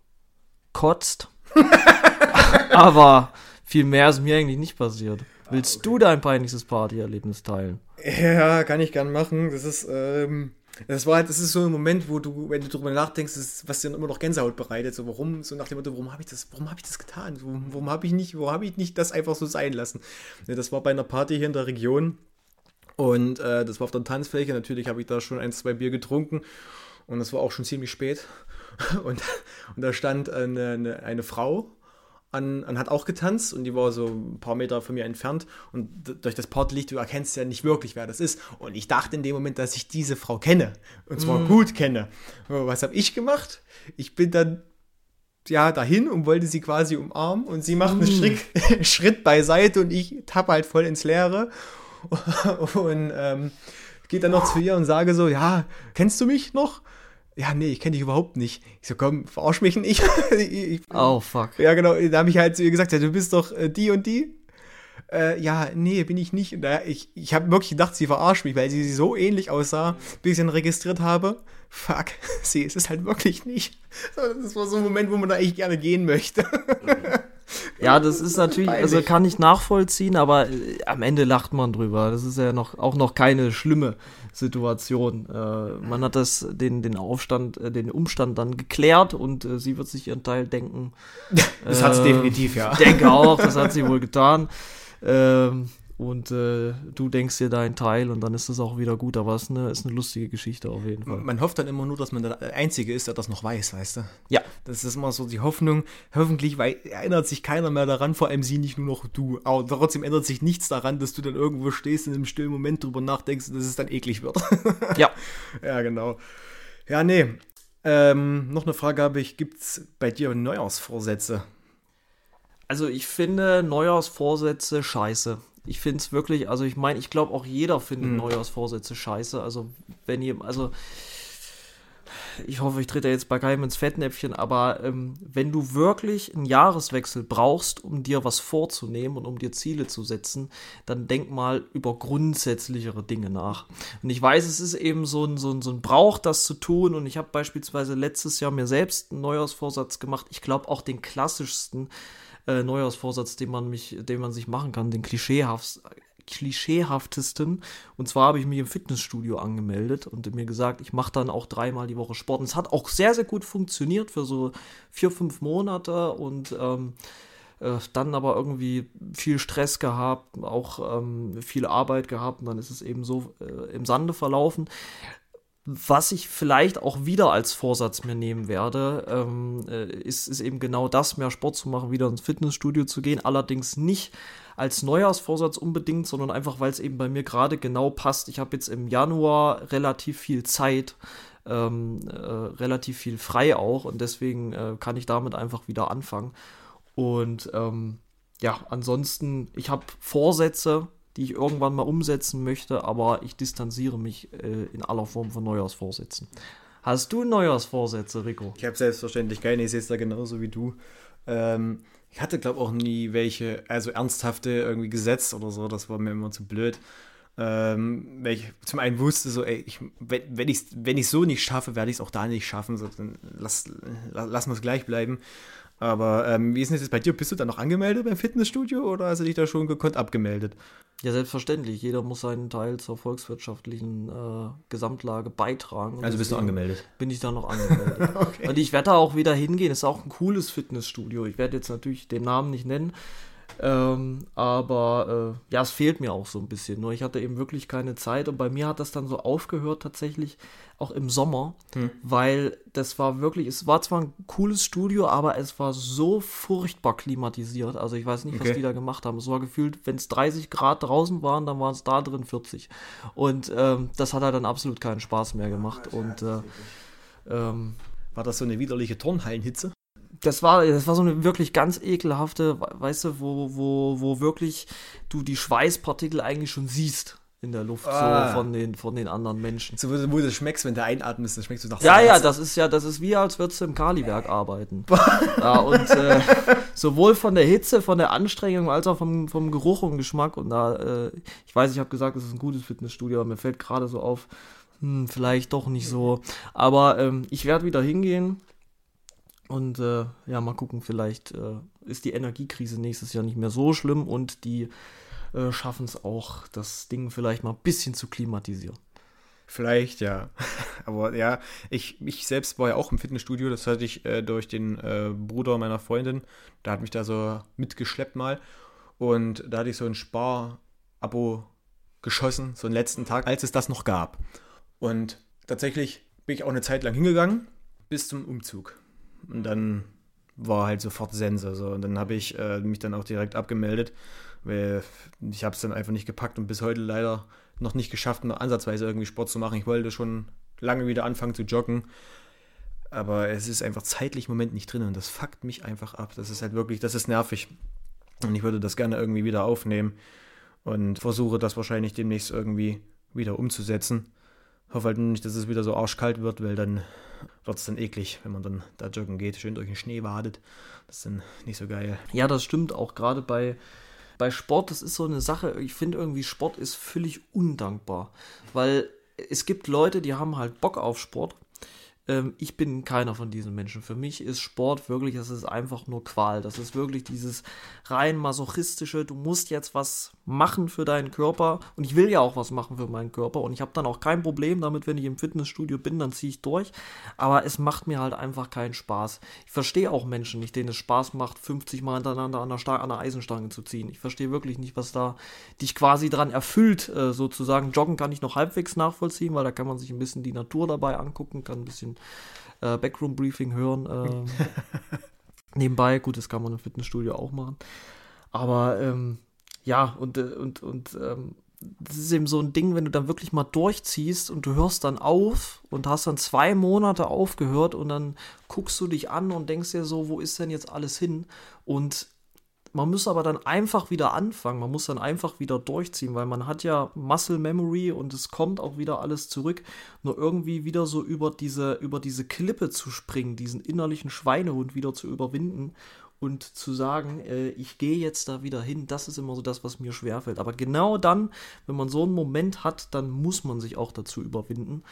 kotzt. Aber viel mehr ist mir eigentlich nicht passiert. Willst ah, okay. du dein peinlichstes Partyerlebnis teilen? Ja, kann ich gern machen. Das ist, ähm, das war halt, das ist so ein Moment, wo du, wenn du darüber nachdenkst, ist, was dir immer noch Gänsehaut bereitet. So, warum, so nach dem Motto, warum habe ich das, warum habe ich das getan? So, warum habe ich nicht, warum habe ich nicht das einfach so sein lassen? Das war bei einer Party hier in der Region. Und äh, das war auf der Tanzfläche. Natürlich habe ich da schon ein, zwei Bier getrunken. Und es war auch schon ziemlich spät. Und, und da stand eine, eine, eine Frau an, an hat auch getanzt und die war so ein paar Meter von mir entfernt und durch das Portlicht, du erkennst ja nicht wirklich, wer das ist. Und ich dachte in dem Moment, dass ich diese Frau kenne und zwar mm. gut kenne. Was habe ich gemacht? Ich bin dann ja dahin und wollte sie quasi umarmen und sie macht einen mm. Schritt, Schritt beiseite und ich tappe halt voll ins Leere und ähm, geht dann noch zu ihr und sage so, ja, kennst du mich noch? Ja, nee, ich kenne dich überhaupt nicht. Ich so, komm, verarsch mich nicht. ich, oh, fuck. Ja, genau, da habe ich halt zu ihr gesagt, ja, du bist doch äh, die und die. Äh, ja, nee, bin ich nicht. Da, ich ich habe wirklich gedacht, sie verarscht mich, weil sie so ähnlich aussah, bis ich sie dann registriert habe. Fuck, sie ist es halt wirklich nicht. Das war so ein Moment, wo man da echt gerne gehen möchte. Ja, das ist natürlich, also kann ich nachvollziehen, aber äh, am Ende lacht man drüber. Das ist ja noch auch noch keine schlimme Situation. Äh, man hat das, den, den Aufstand, äh, den Umstand dann geklärt und äh, sie wird sich ihren Teil denken. das hat sie äh, definitiv, ja. Ich denke auch, das hat sie wohl getan. Ähm, und äh, du denkst dir deinen Teil und dann ist es auch wieder gut. Aber es ist eine, ist eine lustige Geschichte auf jeden Fall. Man hofft dann immer nur, dass man der Einzige ist, der das noch weiß, weißt du? Ja. Das ist immer so die Hoffnung. Hoffentlich weil erinnert sich keiner mehr daran, vor allem sie nicht nur noch du. Aber trotzdem ändert sich nichts daran, dass du dann irgendwo stehst und im stillen Moment drüber nachdenkst, dass es dann eklig wird. ja. Ja, genau. Ja, nee. Ähm, noch eine Frage habe ich: Gibt es bei dir Neujahrsvorsätze? Also, ich finde Neujahrsvorsätze scheiße ich finde es wirklich, also ich meine, ich glaube auch jeder findet mhm. Neujahrsvorsätze scheiße. Also wenn ihr, also ich hoffe, ich trete jetzt bei keinem ins Fettnäpfchen, aber ähm, wenn du wirklich einen Jahreswechsel brauchst, um dir was vorzunehmen und um dir Ziele zu setzen, dann denk mal über grundsätzlichere Dinge nach. Und ich weiß, es ist eben so ein, so ein, so ein Brauch, das zu tun. Und ich habe beispielsweise letztes Jahr mir selbst einen Neujahrsvorsatz gemacht. Ich glaube auch den klassischsten äh, Neujahrsvorsatz, den man mich, den man sich machen kann, den klischeehaft, klischeehaftesten. Und zwar habe ich mich im Fitnessstudio angemeldet und mir gesagt, ich mache dann auch dreimal die Woche Sport. Und es hat auch sehr, sehr gut funktioniert für so vier, fünf Monate und ähm, Äh, dann aber irgendwie viel Stress gehabt, auch ähm, viel Arbeit gehabt und dann ist es eben so äh, im Sande verlaufen. Was ich vielleicht auch wieder als Vorsatz mir nehmen werde, ähm, äh, ist, ist eben genau das, mehr Sport zu machen, wieder ins Fitnessstudio zu gehen. Allerdings nicht als Neujahrsvorsatz unbedingt, sondern einfach, weil es eben bei mir gerade genau passt. Ich habe jetzt im Januar relativ viel Zeit, ähm, äh, relativ viel frei auch und deswegen äh, kann ich damit einfach wieder anfangen. Und ähm, ja, ansonsten, ich habe Vorsätze, die ich irgendwann mal umsetzen möchte, aber ich distanziere mich äh, in aller Form von Neujahrsvorsätzen. Hast du Neujahrsvorsätze, Rico? Ich habe selbstverständlich keine, ich sehe es da genauso wie du. Ähm, ich hatte, glaube ich, auch nie welche, also ernsthafte irgendwie gesetzt oder so, das war mir immer zu blöd. Ähm, weil ich zum einen wusste, so, ey, ich, wenn, wenn ich es wenn so nicht schaffe, werde ich es auch da nicht schaffen, so, dann lass, lass, lass es gleich bleiben. Aber ähm, wie ist denn das bei dir? Bist du da noch angemeldet beim Fitnessstudio oder hast du dich da schon gekonnt abgemeldet? Ja, selbstverständlich. Jeder muss seinen Teil zur volkswirtschaftlichen äh, Gesamtlage beitragen. also bist du angemeldet? Bin ich da noch angemeldet. okay. Und ich werde da auch wieder hingehen. Ist auch ein cooles Fitnessstudio. Ich werde jetzt natürlich den Namen nicht nennen. Ähm, aber äh, ja, es fehlt mir auch so ein bisschen. Nur ich hatte eben wirklich keine Zeit und bei mir hat das dann so aufgehört tatsächlich auch im Sommer, hm. weil das war wirklich, es war zwar ein cooles Studio, aber es war so furchtbar klimatisiert. Also ich weiß nicht, okay. was die da gemacht haben. Es war gefühlt, wenn es 30 Grad draußen waren, dann waren es da drin 40. Und ähm, das hat halt dann absolut keinen Spaß mehr gemacht. Und äh, ähm, war das so eine widerliche Turnhallenhitze? Das war, das war so eine wirklich ganz ekelhafte, weißt du, wo, wo, wo wirklich du die Schweißpartikel eigentlich schon siehst in der Luft ah. so von den, von den anderen Menschen. So, wo du schmeckst, wenn du einatmest, dann schmeckst du nach Ja, Salz. ja, das ist ja, das ist wie, als würdest du im Kaliwerk arbeiten. ja, und äh, sowohl von der Hitze, von der Anstrengung, als auch vom, vom Geruch und Geschmack. Und da, äh, ich weiß, ich habe gesagt, es ist ein gutes Fitnessstudio, aber mir fällt gerade so auf, hm, vielleicht doch nicht so. Aber ähm, ich werde wieder hingehen und äh, ja, mal gucken, vielleicht äh, ist die Energiekrise nächstes Jahr nicht mehr so schlimm und die äh, schaffen es auch, das Ding vielleicht mal ein bisschen zu klimatisieren. Vielleicht, ja. Aber ja, ich, ich selbst war ja auch im Fitnessstudio, das hatte ich äh, durch den äh, Bruder meiner Freundin. Der hat mich da so mitgeschleppt mal. Und da hatte ich so ein Spar-Abo geschossen, so einen letzten Tag, als es das noch gab. Und tatsächlich bin ich auch eine Zeit lang hingegangen, bis zum Umzug. Und dann war halt sofort Sense. So. Und dann habe ich äh, mich dann auch direkt abgemeldet, weil ich habe es dann einfach nicht gepackt und bis heute leider noch nicht geschafft, nur ansatzweise irgendwie Sport zu machen. Ich wollte schon lange wieder anfangen zu joggen, aber es ist einfach zeitlich im Moment nicht drin und das fuckt mich einfach ab. Das ist halt wirklich, das ist nervig. Und ich würde das gerne irgendwie wieder aufnehmen und versuche das wahrscheinlich demnächst irgendwie wieder umzusetzen. Hoffe halt nicht, dass es wieder so arschkalt wird, weil dann wird es dann eklig, wenn man dann da joggen geht, schön durch den Schnee wadet. Das ist dann nicht so geil. Ja, das stimmt auch gerade bei, bei Sport. Das ist so eine Sache, ich finde irgendwie, Sport ist völlig undankbar. Weil es gibt Leute, die haben halt Bock auf Sport ähm, ich bin keiner von diesen Menschen. Für mich ist Sport wirklich, das ist einfach nur Qual. Das ist wirklich dieses rein masochistische, du musst jetzt was machen für deinen Körper. Und ich will ja auch was machen für meinen Körper. Und ich habe dann auch kein Problem damit, wenn ich im Fitnessstudio bin, dann ziehe ich durch. Aber es macht mir halt einfach keinen Spaß. Ich verstehe auch Menschen nicht, denen es Spaß macht, 50 Mal hintereinander an der, an der Eisenstange zu ziehen. Ich verstehe wirklich nicht, was da dich quasi dran erfüllt, äh, sozusagen. Joggen kann ich noch halbwegs nachvollziehen, weil da kann man sich ein bisschen die Natur dabei angucken, kann ein bisschen äh, Backroom-Briefing hören. Ähm, nebenbei, gut, das kann man im Fitnessstudio auch machen. Aber ähm, ja, und, äh, und, und ähm, das ist eben so ein Ding, wenn du dann wirklich mal durchziehst und du hörst dann auf und hast dann zwei Monate aufgehört und dann guckst du dich an und denkst dir so, wo ist denn jetzt alles hin? Und man muss aber dann einfach wieder anfangen, man muss dann einfach wieder durchziehen, weil man hat ja Muscle Memory und es kommt auch wieder alles zurück. Nur irgendwie wieder so über diese, über diese Klippe zu springen, diesen innerlichen Schweinehund wieder zu überwinden und zu sagen, äh, ich gehe jetzt da wieder hin, das ist immer so das, was mir schwerfällt. Aber genau dann, wenn man so einen Moment hat, dann muss man sich auch dazu überwinden. Mhm.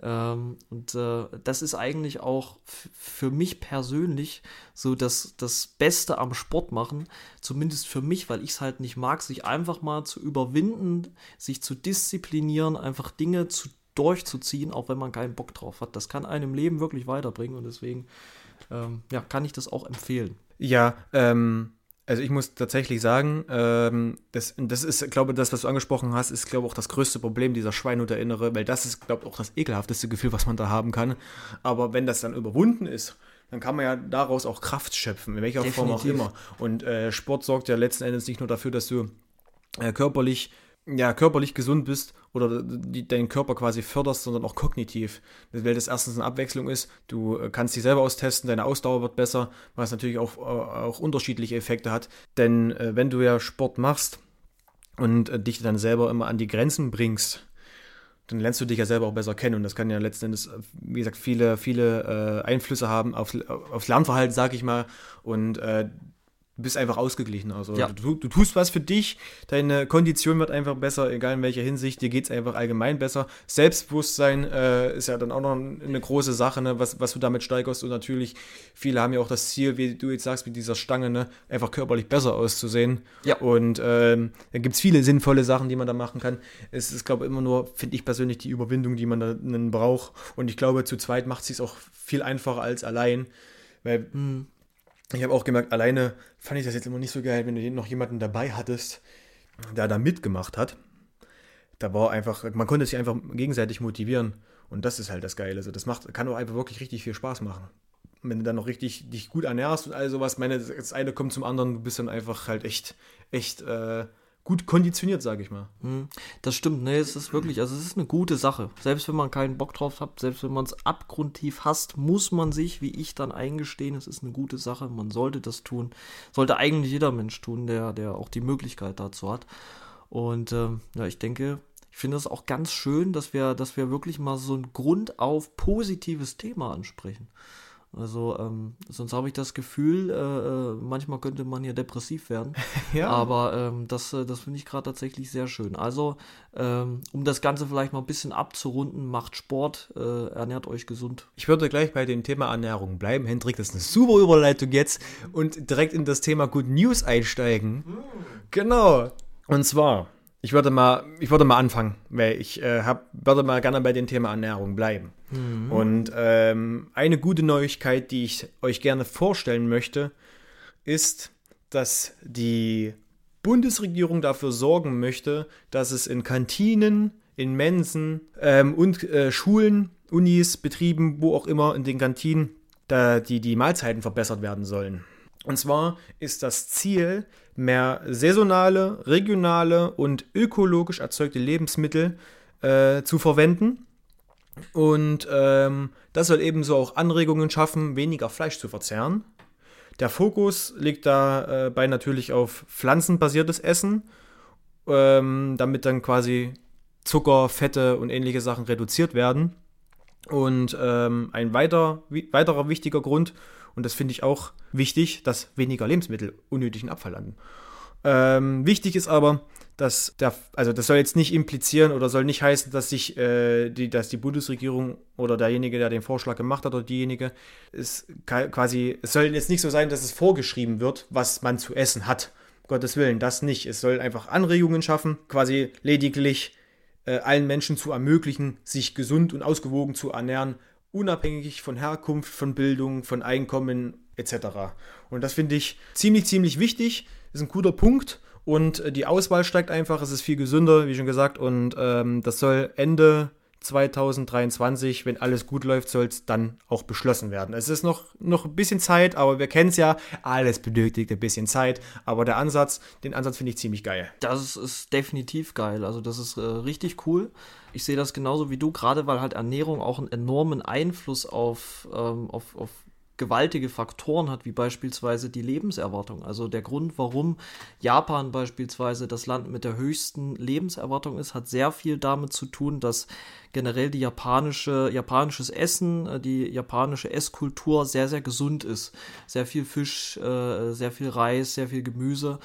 Ähm, und äh, das ist eigentlich auch für mich persönlich so das, das Beste am Sport machen, zumindest für mich, weil ich es halt nicht mag, sich einfach mal zu überwinden, sich zu disziplinieren, einfach Dinge zu durchzuziehen, auch wenn man keinen Bock drauf hat. Das kann einem Leben wirklich weiterbringen und deswegen ähm, ja, kann ich das auch empfehlen. Ja, ähm, Also ich muss tatsächlich sagen, ähm, das, das ist, glaube das, was du angesprochen hast, ist, glaube ich, auch das größte Problem dieser Schweinhut erinnere, weil das ist, glaube ich, auch das ekelhafteste Gefühl, was man da haben kann. Aber wenn das dann überwunden ist, dann kann man ja daraus auch Kraft schöpfen, in welcher Definitiv. Form auch immer. Und äh, Sport sorgt ja letzten Endes nicht nur dafür, dass du äh, körperlich ja, körperlich gesund bist oder die, deinen Körper quasi förderst, sondern auch kognitiv. Weil das erstens eine Abwechslung ist, du äh, kannst dich selber austesten, deine Ausdauer wird besser, was natürlich auch, äh, auch unterschiedliche Effekte hat. Denn äh, wenn du ja Sport machst und dich dann selber immer an die Grenzen bringst, dann lernst du dich ja selber auch besser kennen und das kann ja letzten Endes, wie gesagt, viele, viele Einflüsse haben auf, aufs Lernverhalten, sag ich mal. Und bist einfach ausgeglichen. Also ja. du, du, tust was für dich, deine Kondition wird einfach besser, egal in welcher Hinsicht, dir geht es einfach allgemein besser. Selbstbewusstsein äh, ist ja dann auch noch eine große Sache, ne, was, was du damit steigerst. Und natürlich, viele haben ja auch das Ziel, wie du jetzt sagst, mit dieser Stange, ne, einfach körperlich besser auszusehen. Ja. Und ähm, da gibt es viele sinnvolle Sachen, die man da machen kann. Es ist, glaube ich, immer nur, finde ich persönlich, die Überwindung, die man da braucht. Und ich glaube, zu zweit macht es sich auch viel einfacher als allein. Weil mhm ich habe auch gemerkt, alleine fand ich das jetzt immer nicht so geil, wenn du noch jemanden dabei hattest, der da mitgemacht hat. Da war einfach, man konnte sich einfach gegenseitig motivieren. Und das ist halt das Geile. Also das macht, kann auch einfach wirklich richtig viel Spaß machen. wenn du dann noch richtig dich gut ernährst und all sowas, meine, das eine kommt zum anderen, du bist dann einfach halt echt, echt äh, gut konditioniert, sage ich mal. Hm, das stimmt, ne, es ist wirklich, also es ist eine gute Sache. Selbst wenn man keinen Bock drauf hat, selbst wenn man es abgrundtief hasst, muss man sich, wie ich, dann eingestehen, es ist eine gute Sache, man sollte das tun. Sollte eigentlich jeder Mensch tun, der, der auch die Möglichkeit dazu hat. Und ähm, ja, ich denke, ich finde es auch ganz schön, dass wir, dass wir wirklich mal so ein grundauf positives Thema ansprechen. Also ähm, sonst habe ich das Gefühl, äh, äh, manchmal könnte man hier depressiv werden. ja. Aber ähm, das, äh, das finde ich gerade tatsächlich sehr schön. Also ähm, um das Ganze vielleicht mal ein bisschen abzurunden, macht Sport, äh, ernährt euch gesund. Ich würde gleich bei dem Thema Ernährung bleiben. Hendrik, das ist eine super Überleitung jetzt und direkt in das Thema Good News einsteigen. Mhm. Genau. Und zwar ich würde mal, ich würde mal anfangen, weil ich äh, hab, würde mal gerne bei dem Thema Ernährung bleiben. Mhm. Und ähm, eine gute Neuigkeit, die ich euch gerne vorstellen möchte, ist, dass die Bundesregierung dafür sorgen möchte, dass es in Kantinen, in Mensen ähm, und äh, Schulen, Unis, Betrieben, wo auch immer in den Kantinen, da die, die Mahlzeiten verbessert werden sollen. Und zwar ist das Ziel, mehr saisonale, regionale und ökologisch erzeugte Lebensmittel äh, zu verwenden. Und ähm, das soll ebenso auch Anregungen schaffen, weniger Fleisch zu verzehren. Der Fokus liegt dabei äh, natürlich auf pflanzenbasiertes Essen, ähm, damit dann quasi Zucker, Fette und ähnliche Sachen reduziert werden. Und ähm, ein weiter, weiterer wichtiger Grund und das finde ich auch wichtig, dass weniger Lebensmittel unnötigen Abfall landen. Ähm, wichtig ist aber, dass der, also das soll jetzt nicht implizieren oder soll nicht heißen, dass sich äh, die, dass die Bundesregierung oder derjenige, der den Vorschlag gemacht hat oder diejenige, ist quasi, es soll jetzt nicht so sein, dass es vorgeschrieben wird, was man zu essen hat. Gottes Willen, das nicht. Es soll einfach Anregungen schaffen, quasi lediglich äh, allen Menschen zu ermöglichen, sich gesund und ausgewogen zu ernähren, unabhängig von Herkunft, von Bildung, von Einkommen etc. Und das finde ich ziemlich, ziemlich wichtig. Ist ein guter Punkt und äh, die Auswahl steigt einfach. Es ist viel gesünder, wie schon gesagt. Und ähm, das soll Ende 2023, wenn alles gut läuft, soll es dann auch beschlossen werden. Es ist noch, noch ein bisschen Zeit, aber wir kennen es ja, alles benötigt ein bisschen Zeit. Aber der Ansatz, den Ansatz finde ich ziemlich geil. Das ist definitiv geil. Also das ist äh, richtig cool. Ich sehe das genauso wie du, gerade weil halt Ernährung auch einen enormen Einfluss auf, ähm, auf, auf gewaltige Faktoren hat, wie beispielsweise die Lebenserwartung. Also der Grund, warum Japan beispielsweise das Land mit der höchsten Lebenserwartung ist, hat sehr viel damit zu tun, dass generell die japanische, japanisches Essen, äh, die japanische Esskultur sehr, sehr gesund ist. Sehr viel Fisch, äh, sehr viel Reis, sehr viel Gemüse.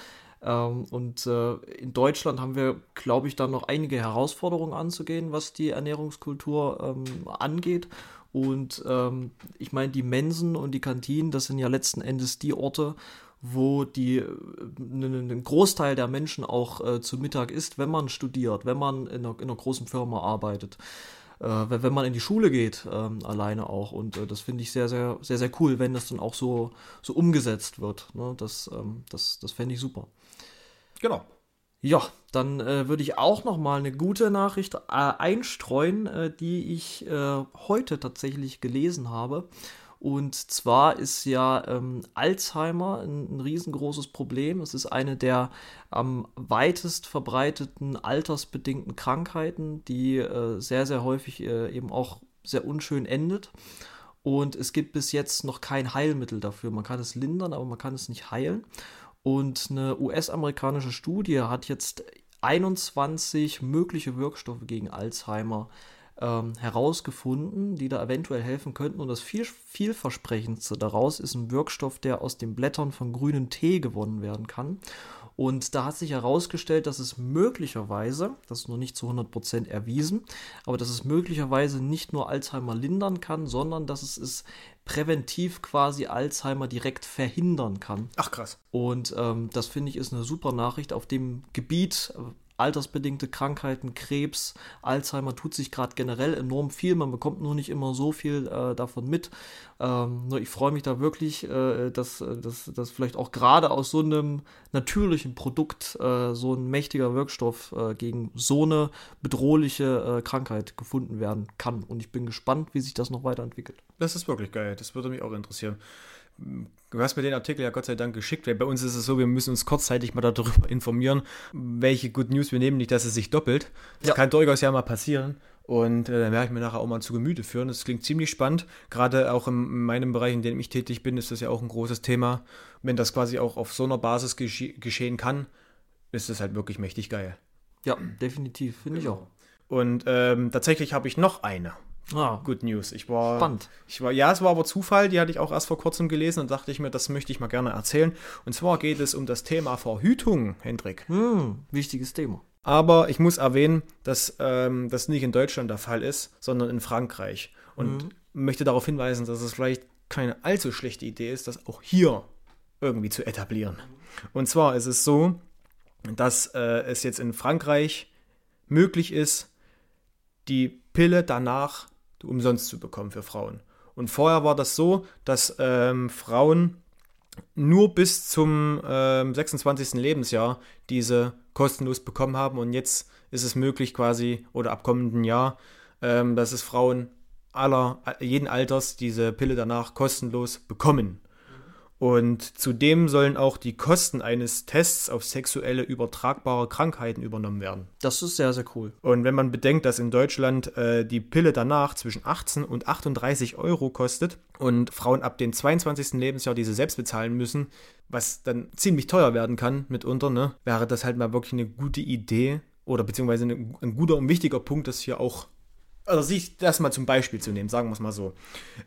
Ähm, und äh, in Deutschland haben wir, glaube ich, dann noch einige Herausforderungen anzugehen, was die Ernährungskultur ähm, angeht. Und ähm, ich meine, die Mensen und die Kantinen, das sind ja letzten Endes die Orte, wo die ein Großteil der Menschen auch äh, zu Mittag isst, wenn man studiert, wenn man in einer, in einer großen Firma arbeitet. äh, wenn, man in die Schule geht, ähm, alleine auch. Und äh, das finde ich sehr, sehr, sehr, sehr cool, wenn das dann auch so, so umgesetzt wird. Ne? Das, ähm, das, das fände ich super. Genau. Ja, dann äh, würde ich auch noch mal eine gute Nachricht äh, einstreuen, äh, die ich äh, heute tatsächlich gelesen habe. Und zwar ist ja ähm, Alzheimer ein, ein, riesengroßes Problem. Es ist eine der am weitest verbreiteten altersbedingten Krankheiten, die äh, sehr, sehr häufig äh, eben auch sehr unschön endet. Und es gibt bis jetzt noch kein Heilmittel dafür. Man kann es lindern, aber man kann es nicht heilen. Und eine US-amerikanische Studie hat jetzt 21 mögliche Wirkstoffe gegen Alzheimer ähm, herausgefunden, die da eventuell helfen könnten. Und das viel, vielversprechendste daraus ist ein Wirkstoff, der aus den Blättern von grünen Tee gewonnen werden kann. Und da hat sich herausgestellt, dass es möglicherweise, das ist noch nicht zu 100% erwiesen, aber dass es möglicherweise nicht nur Alzheimer lindern kann, sondern dass es es präventiv quasi Alzheimer direkt verhindern kann. Ach krass. Und ähm, das finde ich ist eine super Nachricht auf dem Gebiet altersbedingte Krankheiten, Krebs, Alzheimer tut sich gerade generell enorm viel. Man bekommt nur nicht immer so viel äh, davon mit. Ähm, nur ich freue mich da wirklich, äh, dass, dass, dass vielleicht auch gerade aus so einem natürlichen Produkt äh, so ein mächtiger Wirkstoff äh, gegen so eine bedrohliche äh, Krankheit gefunden werden kann. Und ich bin gespannt, wie sich das noch weiterentwickelt. Das ist wirklich geil. Das würde mich auch interessieren. Du hast mir den Artikel ja Gott sei Dank geschickt, weil bei uns ist es so, wir müssen uns kurzzeitig mal darüber informieren, welche Good News wir nehmen, nicht, dass es sich doppelt. Das ja. kann durchaus ja mal passieren. Und äh, dann werde ich mir nachher auch mal zu Gemüte führen. Das klingt ziemlich spannend. Gerade auch in, in meinem Bereich, in dem ich tätig bin, ist das ja auch ein großes Thema. Wenn das quasi auch auf so einer Basis gesche geschehen kann, ist das halt wirklich mächtig geil. Ja, definitiv, finde ich auch. Und ähm, tatsächlich habe ich noch eine. Ah, Good News. Ich war, spannend. Ich war, ja, es war aber Zufall, die hatte ich auch erst vor kurzem gelesen und dachte ich mir, das möchte ich mal gerne erzählen. Und zwar geht es um das Thema Verhütung, Hendrik. Hm, wichtiges Thema. Aber ich muss erwähnen, dass ähm, das nicht in Deutschland der Fall ist, sondern in Frankreich. Und mhm. möchte darauf hinweisen, dass es vielleicht keine allzu schlechte Idee ist, das auch hier irgendwie zu etablieren. Und zwar ist es so, dass äh, es jetzt in Frankreich möglich ist, die Pille danach umsonst zu bekommen für Frauen. Und vorher war das so, dass ähm, Frauen nur bis zum ähm, 26. Lebensjahr diese kostenlos bekommen haben und jetzt ist es möglich quasi oder ab kommenden Jahr, ähm, dass es Frauen aller jeden Alters diese Pille danach kostenlos bekommen. Und zudem sollen auch die Kosten eines Tests auf sexuelle übertragbare Krankheiten übernommen werden. Das ist sehr, sehr cool. Und wenn man bedenkt, dass in Deutschland äh, die Pille danach zwischen 18 und 38 Euro kostet und Frauen ab dem 22. Lebensjahr diese selbst bezahlen müssen, was dann ziemlich teuer werden kann mitunter, ne, wäre das halt mal wirklich eine gute Idee oder beziehungsweise eine, ein guter und wichtiger Punkt, das hier auch also sich das mal zum Beispiel zu nehmen, sagen wir es mal so.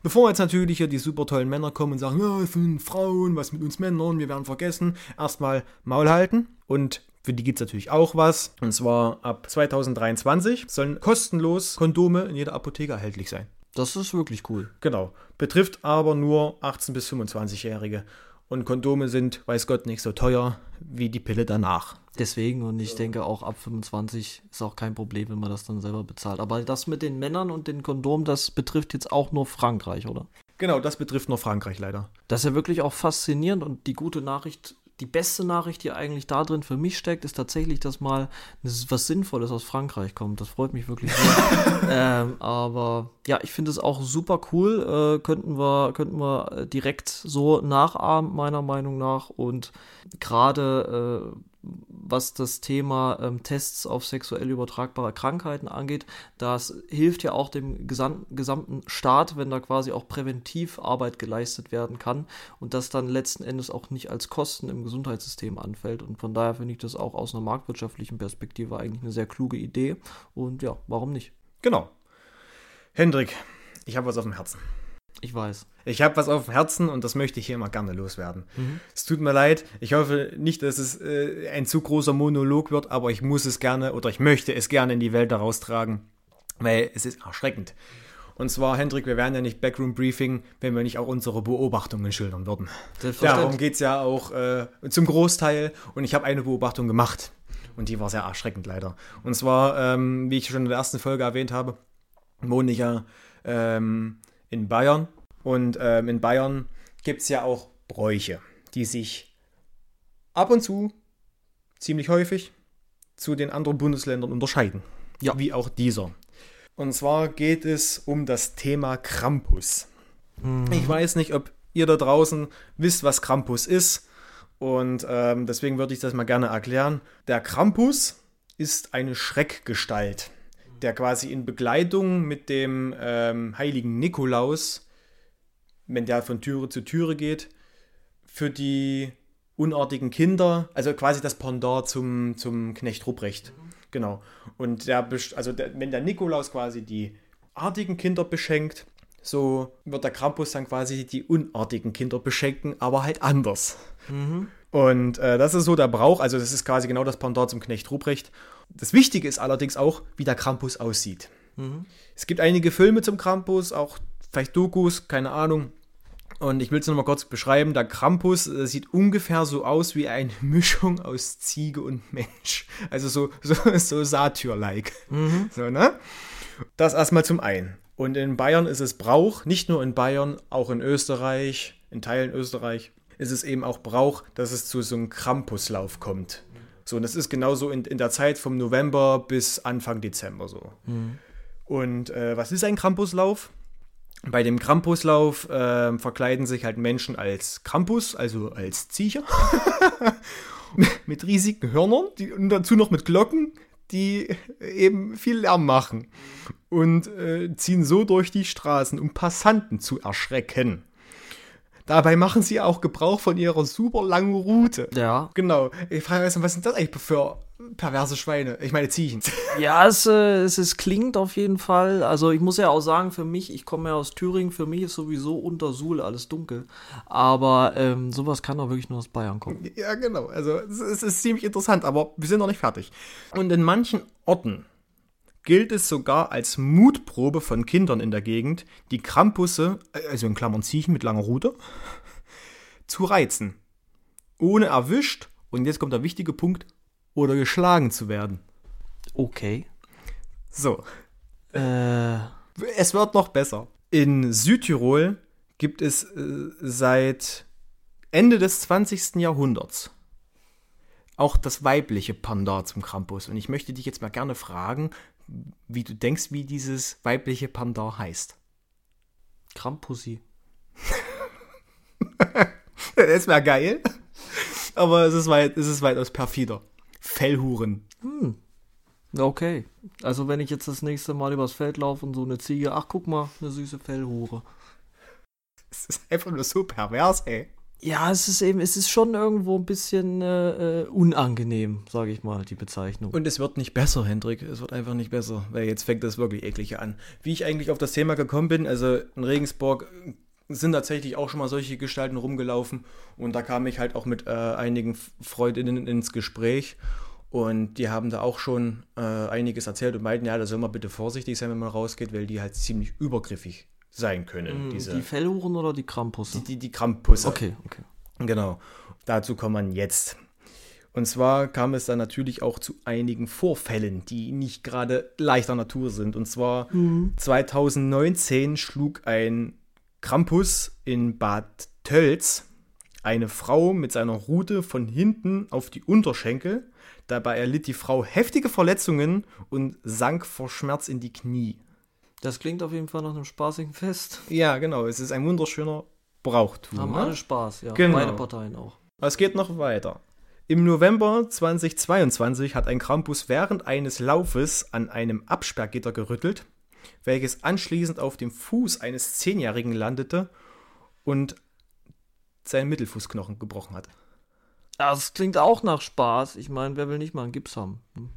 Bevor jetzt natürlich hier die super tollen Männer kommen und sagen, ja, es sind Frauen, was mit uns Männern, wir werden vergessen, erstmal Maul halten und für die gibt es natürlich auch was. Und zwar ab 2023 sollen kostenlos Kondome in jeder Apotheke erhältlich sein. Das ist wirklich cool. Genau. Betrifft aber nur 18- bis 25-Jährige. Und Kondome sind, weiß Gott, nicht so teuer wie die Pille danach. Deswegen, und ich denke auch ab 25 ist auch kein Problem, wenn man das dann selber bezahlt. Aber das mit den Männern und den Kondomen, das betrifft jetzt auch nur Frankreich, oder? Genau, das betrifft nur Frankreich leider. Das ist ja wirklich auch faszinierend und die gute Nachricht die beste Nachricht, die eigentlich da drin für mich steckt, ist tatsächlich, dass mal was Sinnvolles aus Frankreich kommt. Das freut mich wirklich sehr. ähm, aber ja, ich finde es auch super cool. Äh, könnten wir, könnten wir direkt so nachahmen, meiner Meinung nach. Und gerade äh, was das Thema ähm, Tests auf sexuell übertragbare Krankheiten angeht. Das hilft ja auch dem gesamten, gesamten Staat, wenn da quasi auch Präventivarbeit geleistet werden kann und das dann letzten Endes auch nicht als Kosten im Gesundheitssystem anfällt. Und von daher finde ich das auch aus einer marktwirtschaftlichen Perspektive eigentlich eine sehr kluge Idee. Und ja, warum nicht? Genau. Hendrik, ich habe was auf dem Herzen. Ich weiß. Ich habe was auf dem Herzen und das möchte ich hier immer gerne loswerden. Mhm. Es tut mir leid. Ich hoffe nicht, dass es äh, ein zu großer Monolog wird, aber ich muss es gerne oder ich möchte es gerne in die Welt daraus tragen, weil es ist erschreckend. Und zwar, Hendrik, wir wären ja nicht Backroom Briefing, wenn wir nicht auch unsere Beobachtungen schildern würden. Darum geht es ja auch äh, zum Großteil. Und ich habe eine Beobachtung gemacht. Und die war sehr erschreckend leider. Und zwar, ähm, wie ich schon in der ersten Folge erwähnt habe, wohne ich ja ähm, in Bayern. Und ähm, in Bayern gibt es ja auch Bräuche, die sich ab und zu, ziemlich häufig, zu den anderen Bundesländern unterscheiden. Ja. Wie auch dieser. Und zwar geht es um das Thema Krampus. Mhm. Ich weiß nicht, ob ihr da draußen wisst, was Krampus ist. Und ähm, deswegen würde ich das mal gerne erklären. Der Krampus ist eine Schreckgestalt, der quasi in Begleitung mit dem ähm, heiligen Nikolaus, wenn der von Türe zu Türe geht, für die unartigen Kinder, also quasi das Pendant zum, zum Knecht Ruprecht. Mhm. Genau. Und der, also der, wenn der Nikolaus quasi die artigen Kinder beschenkt, so wird der Krampus dann quasi die unartigen Kinder beschenken, aber halt anders. Mhm. Und äh, das ist so der Brauch, also das ist quasi genau das Pendant zum Knecht Ruprecht. Das Wichtige ist allerdings auch, wie der Krampus aussieht. Mhm. Es gibt einige Filme zum Krampus, auch vielleicht Dokus, keine Ahnung. Und ich will es nochmal kurz beschreiben. Der Krampus äh, sieht ungefähr so aus wie eine Mischung aus Ziege und Mensch. Also so, so, so Satyr-like. Mhm. So, ne? Das erstmal zum einen. Und in Bayern ist es Brauch, nicht nur in Bayern, auch in Österreich, in Teilen Österreich, ist es eben auch Brauch, dass es zu so einem Krampuslauf kommt. So, und das ist genauso in, in der Zeit vom November bis Anfang Dezember so. Mhm. Und äh, was ist ein Krampuslauf? Bei dem Krampuslauf äh, verkleiden sich halt Menschen als Krampus, also als Ziecher, mit riesigen Hörnern die, und dazu noch mit Glocken, die eben viel Lärm machen und äh, ziehen so durch die Straßen, um Passanten zu erschrecken. Dabei machen sie auch Gebrauch von ihrer super langen Route. Ja. Genau. Ich frage mich, was sind das eigentlich für perverse Schweine? Ich meine Ziegen. Ja, es, äh, es, es klingt auf jeden Fall. Also ich muss ja auch sagen, für mich, ich komme ja aus Thüringen, für mich ist sowieso unter Suhl alles dunkel. Aber ähm, sowas kann doch wirklich nur aus Bayern kommen. Ja, genau. Also es, es ist ziemlich interessant, aber wir sind noch nicht fertig. Und in manchen Orten gilt es sogar als Mutprobe von Kindern in der Gegend, die Krampusse, also in Klammern Ziechen mit langer Rute, zu reizen. Ohne erwischt, und jetzt kommt der wichtige Punkt, oder geschlagen zu werden. Okay. So. Äh. Es wird noch besser. In Südtirol gibt es äh, seit Ende des 20. Jahrhunderts auch das weibliche Panda zum Krampus. Und ich möchte dich jetzt mal gerne fragen, wie du denkst, wie dieses weibliche Pendant heißt. Krampussy. das wäre geil. Aber es ist, weit, es ist weitaus perfider. Fellhuren. Hm. Okay. Also wenn ich jetzt das nächste Mal übers Feld laufe und so eine Ziege, ach guck mal, eine süße Fellhure. Es ist einfach nur so pervers, ey. Ja, es ist eben, es ist schon irgendwo ein bisschen äh, äh, unangenehm, sage ich mal, die Bezeichnung. Und es wird nicht besser, Hendrik. Es wird einfach nicht besser, weil jetzt fängt das wirklich eklig an. Wie ich eigentlich auf das Thema gekommen bin, also in Regensburg sind tatsächlich auch schon mal solche Gestalten rumgelaufen und da kam ich halt auch mit äh, einigen Freundinnen ins Gespräch und die haben da auch schon äh, einiges erzählt und meinten, ja, da soll man bitte vorsichtig sein, wenn man rausgeht, weil die halt ziemlich übergriffig sein können. Mm, diese, die Fellhuren oder die Krampusse? Die, die, die Krampusse. Okay, okay. Genau. Dazu kommen wir jetzt. Und zwar kam es dann natürlich auch zu einigen Vorfällen, die nicht gerade leichter Natur sind. Und zwar mhm. 2019 schlug ein Krampus in Bad Tölz eine Frau mit seiner Rute von hinten auf die Unterschenkel. Dabei erlitt die Frau heftige Verletzungen und sank vor Schmerz in die Knie. Das klingt auf jeden Fall nach einem spaßigen Fest. Ja, genau. Es ist ein wunderschöner Brauchtum. Haben ne? alle Spaß, ja. Genau. Beide Parteien auch. Es geht noch weiter. Im November 2022 hat ein Krampus während eines Laufes an einem Absperrgitter gerüttelt, welches anschließend auf dem Fuß eines Zehnjährigen landete und seinen Mittelfußknochen gebrochen hat. Das klingt auch nach Spaß. Ich meine, wer will nicht mal einen Gips haben? Hm.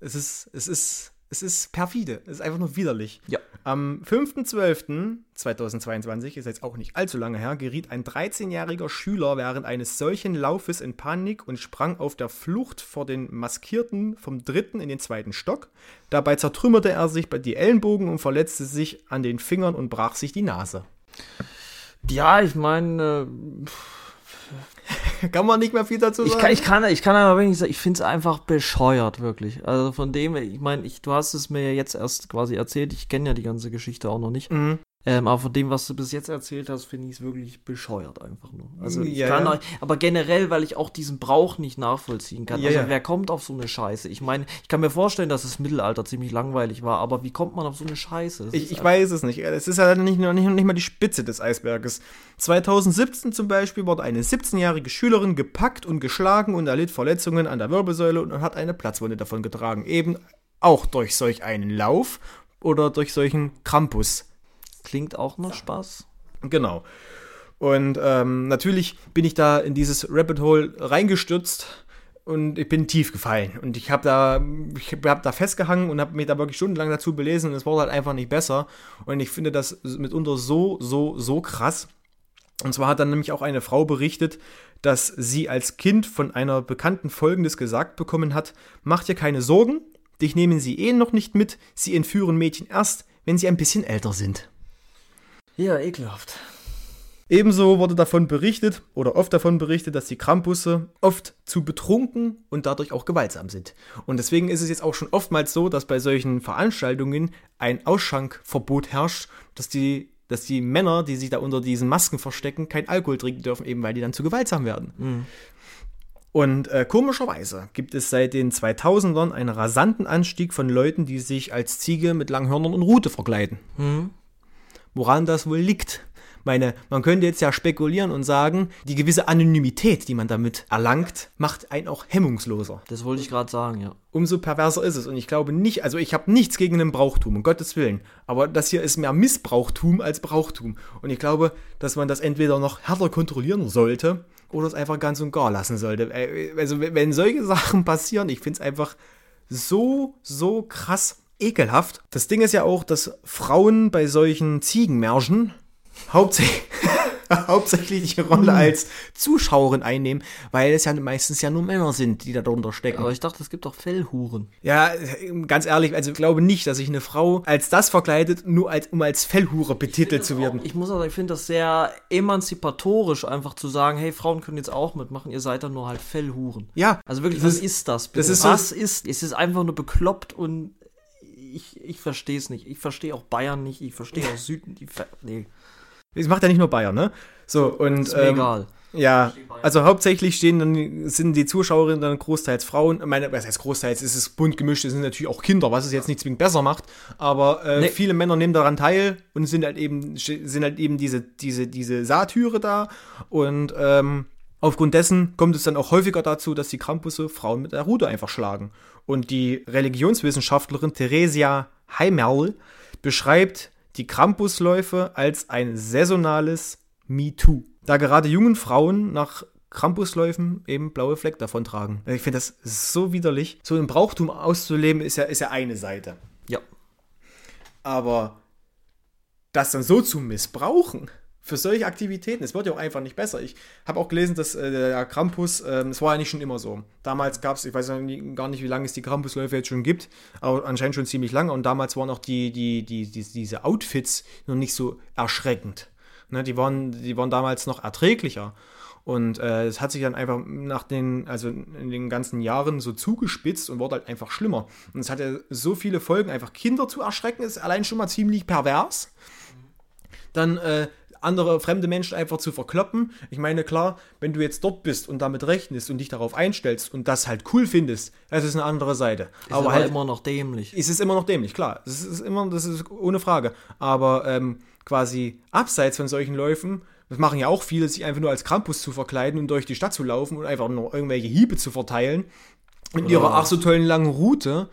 Es ist, es ist es ist perfide. Es ist einfach nur widerlich. Ja. Am 5.12.2022, ist jetzt auch nicht allzu lange her, geriet ein 13-jähriger Schüler während eines solchen Laufes in Panik und sprang auf der Flucht vor den Maskierten vom dritten in den zweiten Stock. Dabei zertrümmerte er sich bei die Ellenbogen und verletzte sich an den Fingern und brach sich die Nase. Ja, ich meine. Äh kann man nicht mehr viel dazu sagen. Ich kann, ich kann, ich kann aber wenig sagen, ich finde es einfach bescheuert, wirklich. Also von dem, ich meine, ich, du hast es mir ja jetzt erst quasi erzählt, ich kenne ja die ganze Geschichte auch noch nicht. Mhm. Ähm, aber von dem, was du bis jetzt erzählt hast, finde ich es wirklich bescheuert einfach nur. Also ich Ja, kann ja. auch- aber generell, weil ich auch diesen Brauch nicht nachvollziehen kann. Ja, also wer kommt auf so eine Scheiße? Ich meine, ich kann mir vorstellen, dass das Mittelalter ziemlich langweilig war, aber wie kommt man auf so eine Scheiße? Das Ich, ich weiß es nicht. Es ist ja nicht, noch nicht, nicht mal die Spitze des Eisberges. 2017 zum Beispiel wurde eine 17-jährige Schülerin gepackt und geschlagen und erlitt Verletzungen an der Wirbelsäule und hat eine Platzwunde davon getragen. Eben auch durch solch einen Lauf oder durch solchen Krampus. Klingt auch noch Spaß. Genau. Und ähm, natürlich bin ich da in dieses Rabbit Hole reingestürzt und ich bin tief gefallen. Und ich habe da, ich hab da festgehangen und habe mich da wirklich stundenlang dazu belesen und es wurde halt einfach nicht besser. Und ich finde das mitunter so, so, so krass. Und zwar hat dann nämlich auch eine Frau berichtet, dass sie als Kind von einer Bekannten Folgendes gesagt bekommen hat: Mach dir keine Sorgen, dich nehmen sie eh noch nicht mit, sie entführen Mädchen erst, wenn sie ein bisschen älter sind. Ja, ekelhaft. Ebenso wurde davon berichtet oder oft davon berichtet, dass die Krampusse oft zu betrunken und dadurch auch gewaltsam sind. Und deswegen ist es jetzt auch schon oftmals so, dass bei solchen Veranstaltungen ein Ausschankverbot herrscht, dass die, dass die Männer, die sich da unter diesen Masken verstecken, kein Alkohol trinken dürfen, eben weil die dann zu gewaltsam werden. Und äh, komischerweise gibt es seit den 2000ern einen rasanten Anstieg von Leuten, die sich als Ziege mit Langhörnern und Rute verkleiden. Woran das wohl liegt? Meine, man könnte jetzt ja spekulieren und sagen, die gewisse Anonymität, die man damit erlangt, macht einen auch hemmungsloser. Das wollte ich gerade sagen, ja. Umso perverser ist es. Und ich glaube nicht, also ich habe nichts gegen den Brauchtum, um Gottes Willen. Aber das hier ist mehr Missbrauchtum als Brauchtum. Und ich glaube, dass man das entweder noch härter kontrollieren sollte oder es einfach ganz und gar lassen sollte. Äh, Also wenn solche Sachen passieren, ich finde es einfach so, so krass ekelhaft. Das Ding ist ja auch, dass Frauen bei solchen Ziegenmärschen hauptsächlich, hauptsächlich die Rolle als Zuschauerin einnehmen, weil es ja meistens ja nur Männer sind, die da drunter stecken. Aber ich dachte, es gibt auch Fellhuren. Ja, ganz ehrlich, also ich glaube nicht, dass sich eine Frau als das verkleidet, nur als, um als Fellhure betitelt zu werden. Ich muss aber, ich finde das sehr emanzipatorisch, einfach zu sagen, hey, Frauen können jetzt auch mitmachen, ihr seid dann nur halt Fellhuren. Ja, Also wirklich, was ist- ist das bitte? das ist so- was ist, es ist einfach nur bekloppt und ich, ich verstehe es nicht. Ich verstehe auch Bayern nicht, ich verstehe auch Süden, die, Ver- nee, es macht ja nicht nur Bayern, ne? So, und. ist mir ähm, egal. Ja, also hauptsächlich stehen dann, sind die Zuschauerinnen dann großteils Frauen. Ich Meine, was heißt großteils? Es ist bunt gemischt, es sind natürlich auch Kinder, was es jetzt nicht zwingend besser macht. Aber äh, Nee. viele Männer nehmen daran teil und sind halt eben, sind halt eben diese, diese, diese Satyre da. Und ähm, aufgrund dessen kommt es dann auch häufiger dazu, dass die Krampusse Frauen mit der Rute einfach schlagen. Und die Religionswissenschaftlerin Theresia Heimerl beschreibt die Krampusläufe als ein saisonales MeToo. Da gerade jungen Frauen nach Krampusläufen eben blaue Fleck davon tragen. Ich finde das so widerlich. So im Brauchtum auszuleben ist ja, ist ja eine Seite. Ja. Aber das dann so zu missbrauchen für solche Aktivitäten, es wird ja auch einfach nicht besser. Ich habe auch gelesen, dass äh, der Krampus, ähm, es war ja nicht schon immer so. Damals gab es, ich weiß gar nicht, wie lange es die Krampusläufe jetzt schon gibt, aber anscheinend schon ziemlich lange. Und damals waren auch die, die, die, die, diese Outfits noch nicht so erschreckend. Ne, die, waren, die waren damals noch erträglicher. Und äh, es hat sich dann einfach nach den, also in den ganzen Jahren so zugespitzt und wurde halt einfach schlimmer. Und es hatte so viele Folgen, einfach Kinder zu erschrecken, ist allein schon mal ziemlich pervers. Dann äh, andere fremde Menschen einfach zu verkloppen. Ich meine, klar, wenn du jetzt dort bist und damit rechnest und dich darauf einstellst und das halt cool findest, das ist eine andere Seite. Ist aber, halt immer noch dämlich. es ist immer noch dämlich, klar. Das ist immer, das ist ohne Frage. Aber ähm, quasi abseits von solchen Läufen, das machen ja auch viele, sich einfach nur als Krampus zu verkleiden und durch die Stadt zu laufen und einfach nur irgendwelche Hiebe zu verteilen. In ihrer ach so tollen langen Route.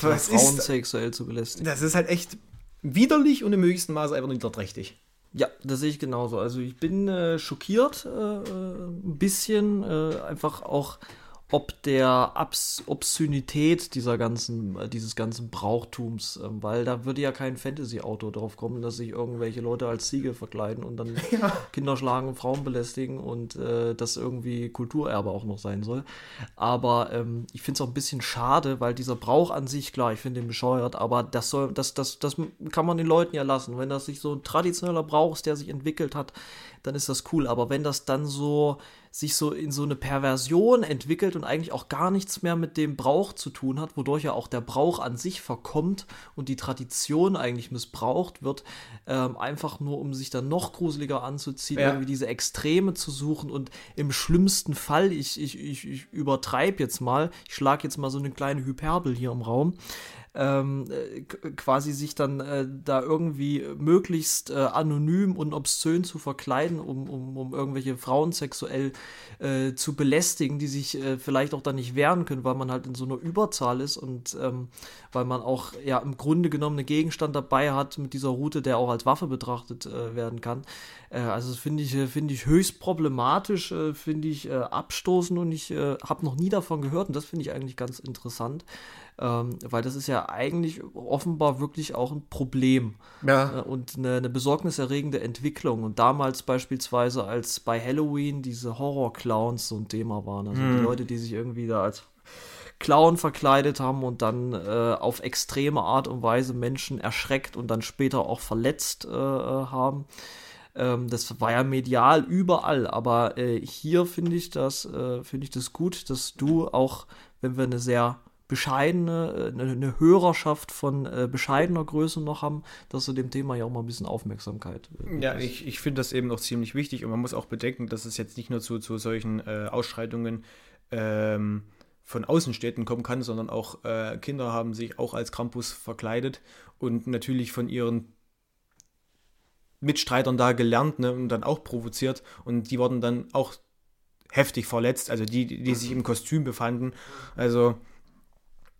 Was Frauen ist, sexuell zu belästigen. das ist halt echt widerlich und im höchsten Maße einfach niederträchtig. Ja, das sehe ich genauso. Also ich bin äh, schockiert, äh, äh, ein bisschen, äh, einfach auch ob der Abs Obszönität dieser ganzen, äh, dieses ganzen Brauchtums, ähm, weil da würde ja kein Fantasy-Auto drauf kommen, dass sich irgendwelche Leute als Ziege verkleiden und dann ja. Kinder schlagen und Frauen belästigen und äh, das irgendwie Kulturerbe auch noch sein soll. Aber ähm, ich finde es auch ein bisschen schade, weil dieser Brauch an sich, klar, ich finde den bescheuert, aber das soll, das, das, das kann man den Leuten ja lassen. Wenn das sich so ein traditioneller Brauch ist, der sich entwickelt hat, dann ist das cool. Aber wenn das dann so sich so in so eine Perversion entwickelt und eigentlich auch gar nichts mehr mit dem Brauch zu tun hat, wodurch ja auch der Brauch an sich verkommt und die Tradition eigentlich missbraucht wird, ähm, einfach nur um sich dann noch gruseliger anzuziehen, ja. irgendwie diese Extreme zu suchen und im schlimmsten Fall, ich, ich, ich, ich übertreibe jetzt mal, ich schlage jetzt mal so eine kleine Hyperbel hier im Raum, ähm, äh, quasi sich dann äh, da irgendwie möglichst äh, anonym und obszön zu verkleiden, um, um, um irgendwelche Frauen sexuell äh, zu belästigen, die sich äh, vielleicht auch dann nicht wehren können, weil man halt in so einer Überzahl ist und ähm, weil man auch ja im Grunde genommen einen Gegenstand dabei hat mit dieser Route, der auch als Waffe betrachtet äh, werden kann. also finde ich, finde ich höchst problematisch, finde ich abstoßend und ich habe noch nie davon gehört und das finde ich eigentlich ganz interessant. Ähm, weil das ist ja eigentlich offenbar wirklich auch ein Problem ja. äh, und eine, eine, besorgniserregende Entwicklung. Und damals beispielsweise, als bei Halloween diese Horror-Clowns so ein Thema waren, also hm. die Leute, die sich irgendwie da als Clown verkleidet haben und dann äh, auf extreme Art und Weise Menschen erschreckt und dann später auch verletzt äh, äh haben. Ähm, das war ja medial überall, aber äh, hier finde ich das, äh, finde ich das gut, dass du auch, wenn wir eine sehr bescheidene, eine, äh, eine Hörerschaft von äh, bescheidener Größe noch haben, dass du dem Thema ja auch mal ein bisschen Aufmerksamkeit. Äh, ja, ich, ich finde das eben auch ziemlich wichtig und man muss auch bedenken, dass es jetzt nicht nur zu, zu solchen äh, Ausschreitungen ähm, von Außenstädten kommen kann, sondern auch äh, Kinder haben sich auch als Krampus verkleidet und natürlich von ihren Mitstreitern da gelernt ne, und dann auch provoziert und die wurden dann auch heftig verletzt, also die, die sich im Kostüm befanden. Also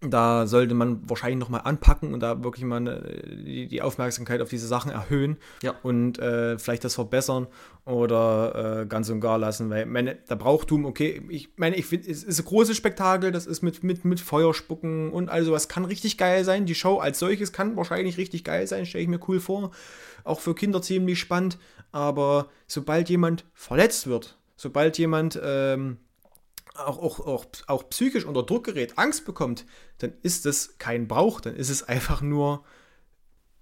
da sollte man wahrscheinlich nochmal anpacken und da wirklich mal die, die, Aufmerksamkeit auf diese Sachen erhöhen ja. und äh, vielleicht das verbessern oder äh, ganz und gar lassen, weil meine, der Brauchtum, okay, ich meine, ich finde, es ist ein großes Spektakel, das ist mit, mit, mit Feuerspucken und all sowas, kann richtig geil sein. Die Show als solches kann wahrscheinlich richtig geil sein, stelle ich mir cool vor. Auch für Kinder ziemlich spannend, aber sobald jemand verletzt wird, sobald jemand ähm, auch, auch, auch, auch psychisch unter Druck gerät, Angst bekommt, dann ist das kein Brauch, dann ist es einfach nur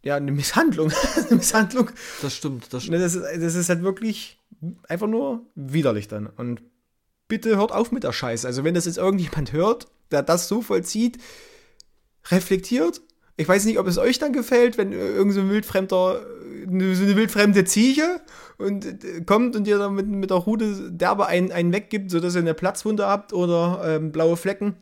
ja, eine Misshandlung. eine Misshandlung. Das stimmt, das stimmt. Das ist, das ist halt wirklich einfach nur widerlich dann. Und bitte hört auf mit der Scheiße. Also, wenn das jetzt irgendjemand hört, der das so vollzieht, reflektiert. Ich weiß nicht, ob es euch dann gefällt, wenn irgend so ein wildfremder, so eine wildfremde Ziege und äh, kommt und ihr dann mit, mit der Rute derbe einen, einen weggibt, sodass ihr eine Platzwunde habt oder ähm, blaue Flecken.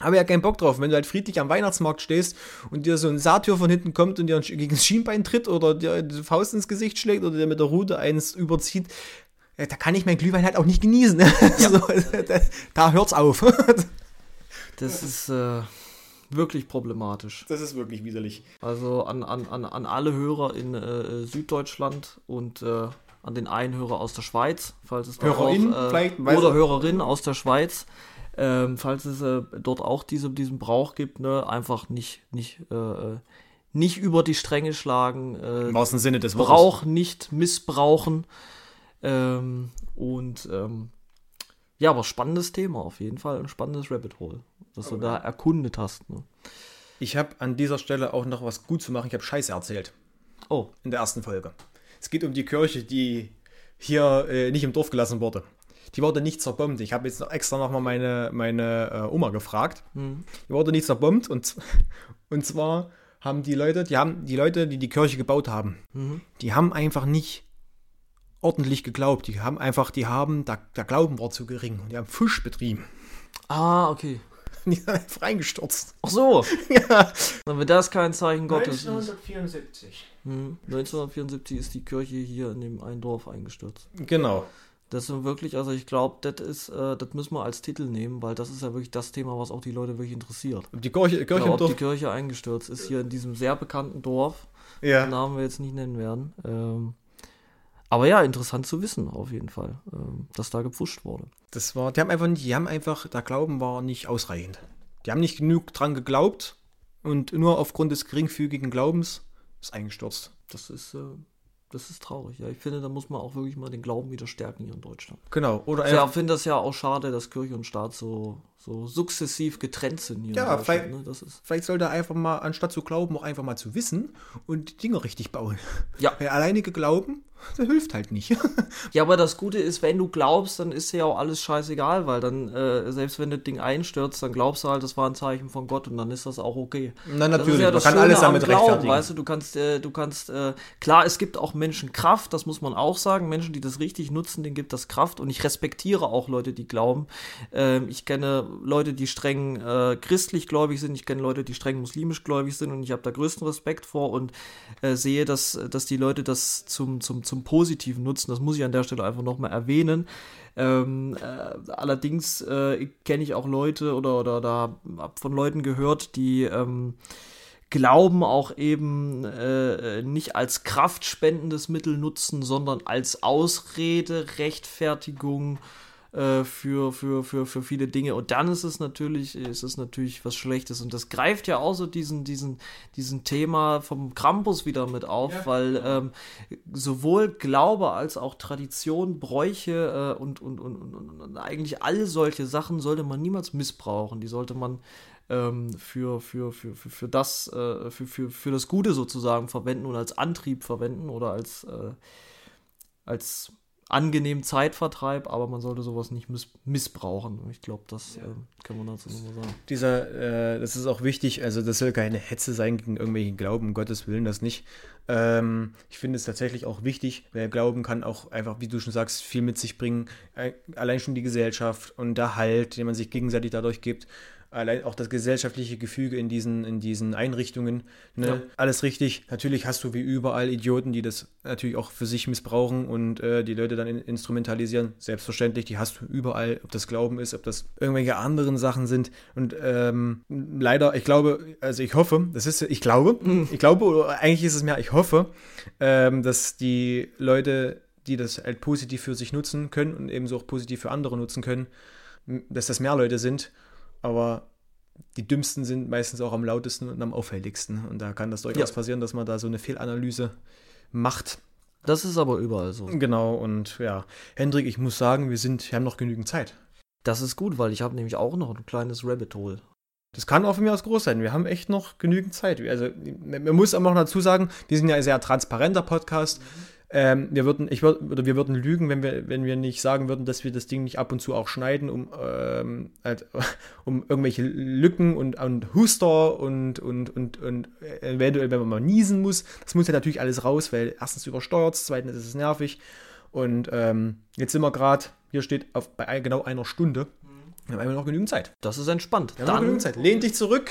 Habe ja keinen Bock drauf, wenn du halt friedlich am Weihnachtsmarkt stehst und dir so ein Satyr von hinten kommt und dir gegen das Schienbein tritt oder dir die Faust ins Gesicht schlägt oder dir mit der Rute eins überzieht, da kann ich mein Glühwein halt auch nicht genießen. Ja. so, da, da, hört's auf. das ist äh, wirklich problematisch. Das ist wirklich widerlich. Also an, an, an, an alle Hörer in äh, Süddeutschland und äh, an den einen Hörer aus der Schweiz, falls es Hörerin auch, äh, vielleicht, oder Hörerin aus der Schweiz, ähm, falls es äh, dort auch diese, diesen Brauch gibt, ne, einfach nicht, nicht, äh, äh nicht über die Stränge schlagen. Äh, Im wahrsten Sinne des Wortes. Brauch nicht missbrauchen. Ähm, und ähm, ja, aber spannendes Thema auf jeden Fall. Ein spannendes Rabbit Hole, das okay. du da erkundet hast. Ne? Ich habe an dieser Stelle auch noch was gut zu machen. Ich habe Scheiße erzählt. Oh. In der ersten Folge. Es geht um die Kirche, die hier äh, nicht im Dorf gelassen wurde. Die wurde nicht zerbombt. Ich habe jetzt noch extra nochmal meine, meine äh, Oma gefragt. Mhm. Die wurde nicht zerbombt und, und zwar haben die Leute, die haben die Leute, die die Kirche gebaut haben, mhm. die haben einfach nicht ordentlich geglaubt. Die haben einfach, die haben, der, der Glauben war zu gering und die haben Fisch betrieben. Ah, okay. Die sind einfach reingestürzt. Ach so. ja. Dann wird das kein Zeichen Gottes 1974. Ist. Hm. 1974 ist die Kirche hier in dem einen Dorf eingestürzt. Genau. Das ist wirklich, also ich glaube, das ist, äh, das müssen wir als Titel nehmen, weil das ist ja wirklich das Thema, was auch die Leute wirklich interessiert. Die Kirche, Kirche ja, ob die Kirche eingestürzt ist hier in diesem sehr bekannten Dorf. Ja. Den Namen wir jetzt nicht nennen werden. Ähm, Aber ja, interessant zu wissen, auf jeden Fall, ähm, dass da gepfuscht wurde. Das war, die haben einfach nicht, die haben einfach, der Glauben war nicht ausreichend. Die haben nicht genug dran geglaubt und nur aufgrund des geringfügigen Glaubens ist eingestürzt. Das ist, äh, das ist traurig. Ja, ich finde, da muss man auch wirklich mal den Glauben wieder stärken hier in Deutschland. Genau. Oder ja, ich finde das ja auch schade, dass Kirche und Staat so, so sukzessiv getrennt sind hier ja, in Deutschland. Vielleicht, ne? das ist vielleicht sollte er einfach mal, anstatt zu glauben, auch einfach mal zu wissen und die Dinge richtig bauen. Ja. Weil alleinige Glauben das hilft halt nicht. ja, aber das Gute ist, wenn du glaubst, dann ist ja auch alles scheißegal, weil dann, äh, selbst wenn das Ding einstürzt, dann glaubst du halt, das war ein Zeichen von Gott und dann ist das auch okay. Na, natürlich, ja man kann Schöne alles damit Glauben, rechtfertigen. Weißt du, du kannst, äh, du kannst, äh, klar, es gibt auch Menschen Kraft, das muss man auch sagen. Menschen, die das richtig nutzen, denen gibt das Kraft und ich respektiere auch Leute, die glauben. Ähm, ich kenne Leute, die streng äh, christlich gläubig sind, ich kenne Leute, die streng muslimisch gläubig sind und ich habe da größten Respekt vor und äh, sehe, dass, dass die Leute das zum, zum zum Positiven nutzen. Das muss ich an der Stelle einfach nochmal erwähnen. Ähm, äh, allerdings äh, kenne ich auch Leute oder, oder da habe von Leuten gehört, die ähm, Glauben auch eben äh, nicht als kraftspendendes Mittel nutzen, sondern als Ausrede, Rechtfertigung äh, für, für, für, für viele Dinge. Und dann ist es natürlich, ist es natürlich was Schlechtes. Und das greift ja auch so diesen, diesen, diesen Thema vom Krampus wieder mit auf, ja. weil ähm, sowohl Glaube als auch Tradition, Bräuche äh, und, und, und, und, und eigentlich all solche Sachen sollte man niemals missbrauchen. Die sollte man ähm, für, für, für, für, für das, äh, für, für, für das Gute sozusagen verwenden und als Antrieb verwenden oder als, äh, als angenehmen Zeitvertreib, aber man sollte sowas nicht miss missbrauchen. Ich glaube, das ja. äh, kann man dazu nochmal sagen. Dieser, äh, das ist auch wichtig, also das soll keine Hetze sein gegen irgendwelchen Glauben, um Gottes Willen, das nicht. Ähm, ich finde es tatsächlich auch wichtig, weil Glauben kann auch einfach, wie du schon sagst, viel mit sich bringen. Äh, allein schon die Gesellschaft und der Halt, den man sich gegenseitig dadurch gibt allein auch das gesellschaftliche Gefüge in diesen, in diesen Einrichtungen. Ne? Ja. Alles richtig. Natürlich hast du wie überall Idioten, die das natürlich auch für sich missbrauchen und äh, die Leute dann in, instrumentalisieren. Selbstverständlich, die hast du überall, ob das Glauben ist, ob das irgendwelche anderen Sachen sind. Und ähm, leider, ich glaube, also ich hoffe, das ist, ich glaube, mhm. ich glaube, oder eigentlich ist es mehr, ich hoffe, ähm, dass die Leute, die das halt positiv für sich nutzen können und ebenso auch positiv für andere nutzen können, dass das mehr Leute sind aber die dümmsten sind meistens auch am lautesten und am auffälligsten. Und da kann das durchaus ja. passieren, dass man da so eine Fehlanalyse macht. Das ist aber überall so. Genau, und ja, Hendrik, ich muss sagen, wir sind, wir haben noch genügend Zeit. Das ist gut, weil ich habe nämlich auch noch ein kleines Rabbit Hole. Das kann auch von mir aus groß sein. Wir haben echt noch genügend Zeit. Also, man muss aber noch dazu sagen, wir sind ja ein sehr transparenter Podcast. Mhm ähm, wir würden, ich würd, oder wir würden lügen, wenn wir, wenn wir nicht sagen würden, dass wir das Ding nicht ab und zu auch schneiden, um, ähm, halt, um irgendwelche Lücken und, und Huster und, und, und, und eventuell, wenn man mal niesen muss. Das muss ja natürlich alles raus, weil erstens übersteuert es, zweitens ist es nervig. Und ähm, jetzt sind wir gerade, hier steht auf, bei genau einer Stunde. Wir haben einfach noch genügend Zeit. Das ist entspannt. Wir haben noch genügend Zeit. Lehn dich zurück.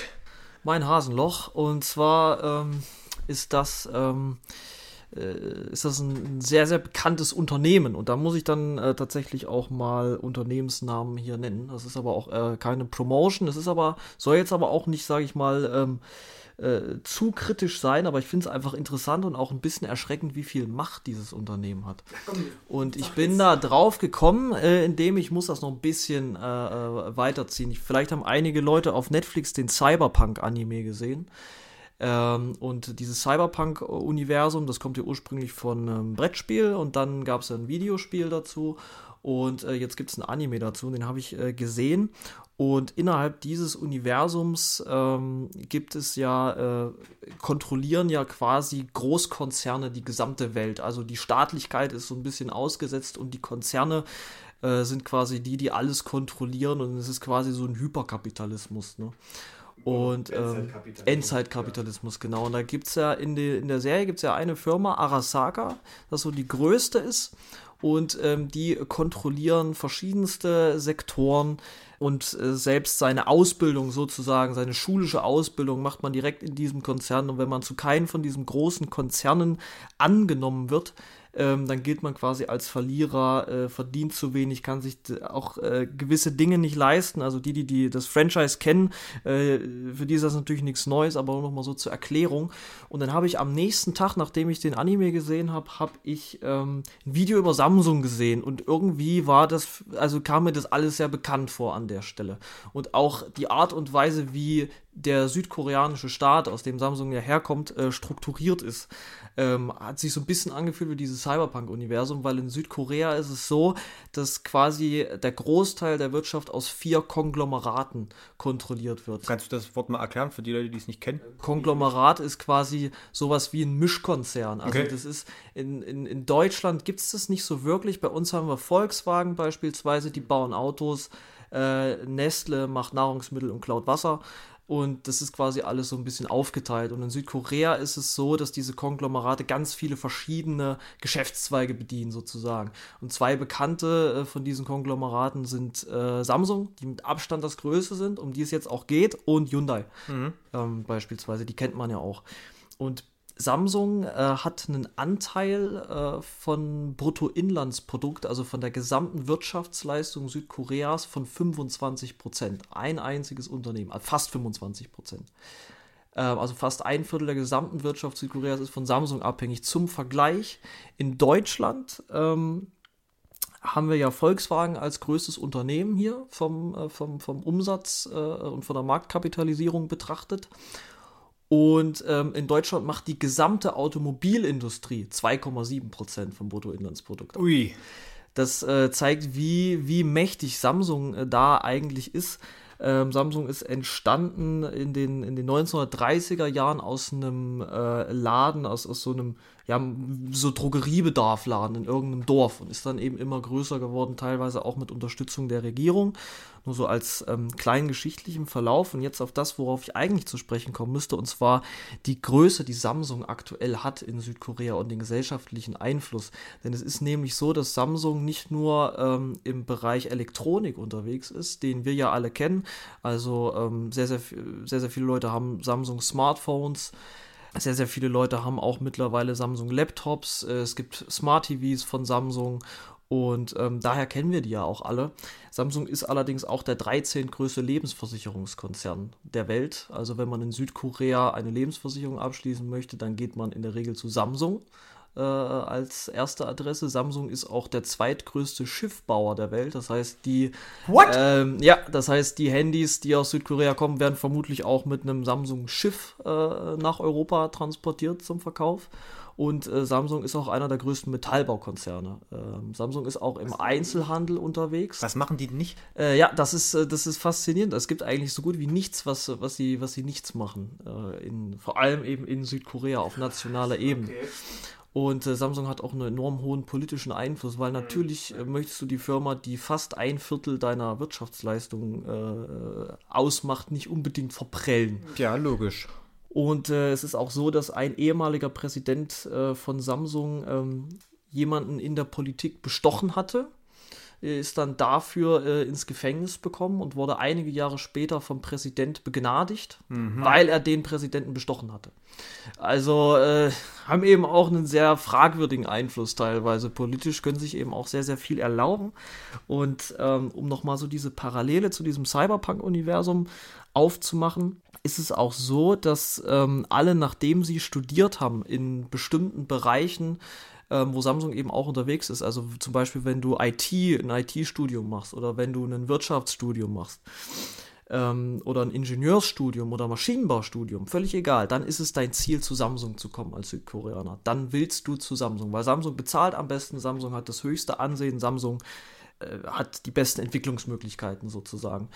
Mein Hasenloch. Und zwar ähm, ist das ähm, äh, ist das ein, sehr, sehr bekanntes Unternehmen. Und da muss ich dann äh, tatsächlich auch mal Unternehmensnamen hier nennen. Das ist aber auch äh, keine Promotion. Das ist aber, soll jetzt aber auch nicht, sage ich mal, ähm, äh, zu kritisch sein, aber ich finde es einfach interessant und auch ein bisschen erschreckend, wie viel Macht dieses Unternehmen hat. Und ich bin da drauf gekommen, äh, indem ich muss das noch ein bisschen äh, äh weiterziehen. Vielleicht haben einige Leute auf Netflix den Cyberpunk-Anime gesehen. Ähm, und dieses Cyberpunk-Universum, das kommt ja ursprünglich von einem Brettspiel und dann gab es ein Videospiel dazu. Und äh, jetzt gibt es ein Anime dazu, den habe ich äh, gesehen. Und innerhalb dieses Universums ähm, gibt es ja, äh, kontrollieren ja quasi Großkonzerne die gesamte Welt. Also die Staatlichkeit ist so ein bisschen ausgesetzt und die Konzerne äh, sind quasi die, die alles kontrollieren. Und es ist quasi so ein Hyperkapitalismus. Ne? Und ähm, Endzeitkapitalismus, genau. Und da gibt es ja in, die, in der Serie gibt es ja eine Firma, Arasaka, das so die größte ist. Und ähm, die kontrollieren verschiedenste Sektoren und äh, selbst seine Ausbildung sozusagen, seine schulische Ausbildung macht man direkt in diesem Konzern und wenn man zu keinem von diesen großen Konzernen angenommen wird, ähm, dann gilt man quasi als Verlierer, äh, verdient zu wenig, kann sich auch äh, gewisse Dinge nicht leisten. Also die, die, die das Franchise kennen, äh, für die ist das natürlich nichts Neues, aber nochmal so zur Erklärung. Und dann habe ich am nächsten Tag, nachdem ich den Anime gesehen habe, habe ich ähm, ein Video über Samsung gesehen und irgendwie war das, also kam mir das alles sehr bekannt vor an der Stelle. Und auch die Art und Weise, wie der südkoreanische Staat, aus dem Samsung ja herkommt, äh, strukturiert ist. Ähm, hat sich so ein bisschen angefühlt wie dieses Cyberpunk-Universum, weil in Südkorea ist es so, dass quasi der Großteil der Wirtschaft aus vier Konglomeraten kontrolliert wird. Kannst du das Wort mal erklären für die Leute, die es nicht kennen? Konglomerat ist quasi sowas wie ein Mischkonzern. Also Okay. das ist in, in, in Deutschland gibt es das nicht so wirklich. Bei uns haben wir Volkswagen beispielsweise, die bauen Autos. Äh, Nestle macht Nahrungsmittel und klaut Wasser. Und das ist quasi alles so ein bisschen aufgeteilt. Und in Südkorea ist es so, dass diese Konglomerate ganz viele verschiedene Geschäftszweige bedienen, sozusagen. Und zwei bekannte äh, von diesen Konglomeraten sind äh, Samsung, die mit Abstand das größte sind, um die es jetzt auch geht, und Hyundai ähm, beispielsweise. Die kennt man ja auch. Und Samsung äh, hat einen Anteil äh, von Bruttoinlandsprodukt, also von der gesamten Wirtschaftsleistung Südkoreas von 25 Prozent. Ein einziges Unternehmen, also fast 25 Prozent. Ähm, also fast ein Viertel der gesamten Wirtschaft Südkoreas ist von Samsung abhängig. Zum Vergleich, in Deutschland ähm, haben wir ja Volkswagen als größtes Unternehmen hier vom, äh, vom, vom Umsatz äh, und von der Marktkapitalisierung betrachtet. Und ähm, in Deutschland macht die gesamte Automobilindustrie 2,7 Prozent vom Bruttoinlandsprodukt. Ui. Das äh, zeigt, wie, wie mächtig Samsung äh, da eigentlich ist. Ähm, Samsung ist entstanden in den, in den 1930er Jahren aus einem äh, Laden, aus, aus so einem, ja, so Drogeriebedarfladen in irgendeinem Dorf und ist dann eben immer größer geworden, teilweise auch mit Unterstützung der Regierung. Nur so als ähm, kleinen geschichtlichen Verlauf und jetzt auf das, worauf ich eigentlich zu sprechen kommen müsste, und zwar die Größe, die Samsung aktuell hat in Südkorea und den gesellschaftlichen Einfluss. Denn es ist nämlich so, dass Samsung nicht nur ähm, im Bereich Elektronik unterwegs ist, den wir ja alle kennen. Also ähm, sehr, sehr, sehr, sehr viele Leute haben Samsung Smartphones. Sehr, sehr viele Leute haben auch mittlerweile Samsung Laptops. Äh, Es gibt Smart TVs von Samsung und ähm, daher kennen wir die ja auch alle. Samsung ist allerdings auch der 13. größte Lebensversicherungskonzern der Welt. Also wenn man in Südkorea eine Lebensversicherung abschließen möchte, dann geht man in der Regel zu Samsung äh, als erste Adresse. Samsung ist auch der zweitgrößte Schiffbauer der Welt. Das heißt, die ähm, ja, das heißt, die Handys, die aus Südkorea kommen, werden vermutlich auch mit einem Samsung-Schiff äh, nach Europa transportiert zum Verkauf. Und äh, Samsung ist auch einer der größten Metallbaukonzerne. Ähm, Samsung ist auch im Einzelhandel unterwegs. Was machen die nicht? Äh, ja, das ist, äh, das ist faszinierend. Es gibt eigentlich so gut wie nichts, was, was, sie, was sie nichts machen. Äh, in, vor allem eben in Südkorea auf nationaler Ebene. Und äh, Samsung hat auch einen enorm hohen politischen Einfluss, weil natürlich äh, möchtest du die Firma, die fast ein Viertel deiner Wirtschaftsleistung äh, ausmacht, nicht unbedingt verprellen. Ja, logisch. Und äh, es ist auch so, dass ein ehemaliger Präsident äh, von Samsung ähm, jemanden in der Politik bestochen hatte, ist dann dafür äh, ins Gefängnis bekommen und wurde einige Jahre später vom Präsident begnadigt, weil er den Präsidenten bestochen hatte. Also äh, haben eben auch einen sehr fragwürdigen Einfluss teilweise. Politisch können sich eben auch sehr, sehr viel erlauben. Und ähm, um nochmal so diese Parallele zu diesem Cyberpunk-Universum aufzumachen, ist es auch so, dass ähm, alle, nachdem sie studiert haben in bestimmten Bereichen, ähm, wo Samsung eben auch unterwegs ist, also zum Beispiel, wenn du IT, ein IT-Studium machst oder wenn du ein Wirtschaftsstudium machst, ähm, oder ein Ingenieursstudium oder Maschinenbaustudium, völlig egal, dann ist es dein Ziel, zu Samsung zu kommen als Südkoreaner. Dann willst du zu Samsung, weil Samsung bezahlt am besten, Samsung hat das höchste Ansehen, Samsung äh, hat die besten Entwicklungsmöglichkeiten sozusagen.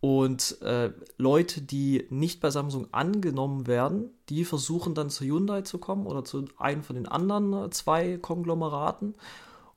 Und äh, Leute, die nicht bei Samsung angenommen werden, die versuchen dann zu Hyundai zu kommen oder zu einem von den anderen äh, zwei Konglomeraten.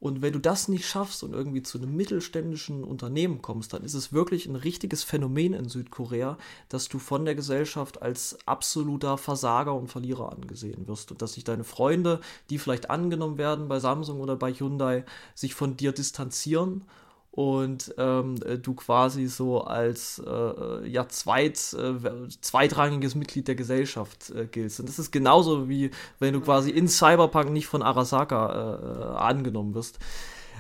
Und wenn du das nicht schaffst und irgendwie zu einem mittelständischen Unternehmen kommst, dann ist es wirklich ein richtiges Phänomen in Südkorea, dass du von der Gesellschaft als absoluter Versager und Verlierer angesehen wirst und dass sich deine Freunde, die vielleicht angenommen werden bei Samsung oder bei Hyundai, sich von dir distanzieren und ähm, du quasi so als äh, ja zweit, äh, zweitrangiges Mitglied der Gesellschaft äh, giltst. Und das ist genauso wie wenn du quasi in Cyberpunk nicht von Arasaka äh, äh, angenommen wirst.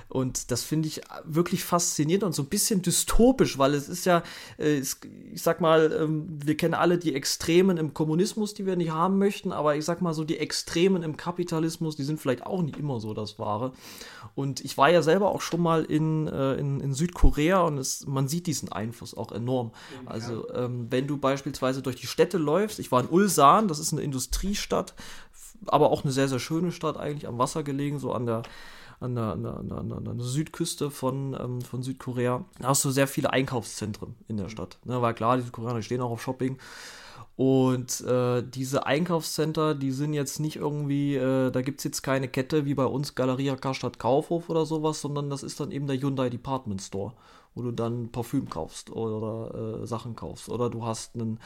Und das finde ich wirklich faszinierend und so ein bisschen dystopisch, weil es ist ja, äh, ich sag mal, ähm, wir kennen alle die Extremen im Kommunismus, die wir nicht haben möchten, aber ich sag mal so, die Extremen im Kapitalismus, die sind vielleicht auch nicht immer so das Wahre. Und ich war ja selber auch schon mal in, äh, in, in Südkorea und es, man sieht diesen Einfluss auch enorm. Also, ähm, wenn du beispielsweise durch die Städte läufst, ich war in Ulsan, das ist eine Industriestadt, aber auch eine sehr, sehr schöne Stadt eigentlich am Wasser gelegen, so an der an der, an der, an der, Südküste von, ähm, von Südkorea. Da hast du sehr viele Einkaufszentren in der Stadt. Ne, weil klar, die Südkoreaner stehen auch auf Shopping. Und äh, diese Einkaufscenter, die sind jetzt nicht irgendwie, äh, da gibt es jetzt keine Kette wie bei uns Galeria Karstadt Kaufhof oder sowas, sondern das ist dann eben der Hyundai Department Store, wo du dann Parfüm kaufst oder äh, Sachen kaufst. Oder du hast einen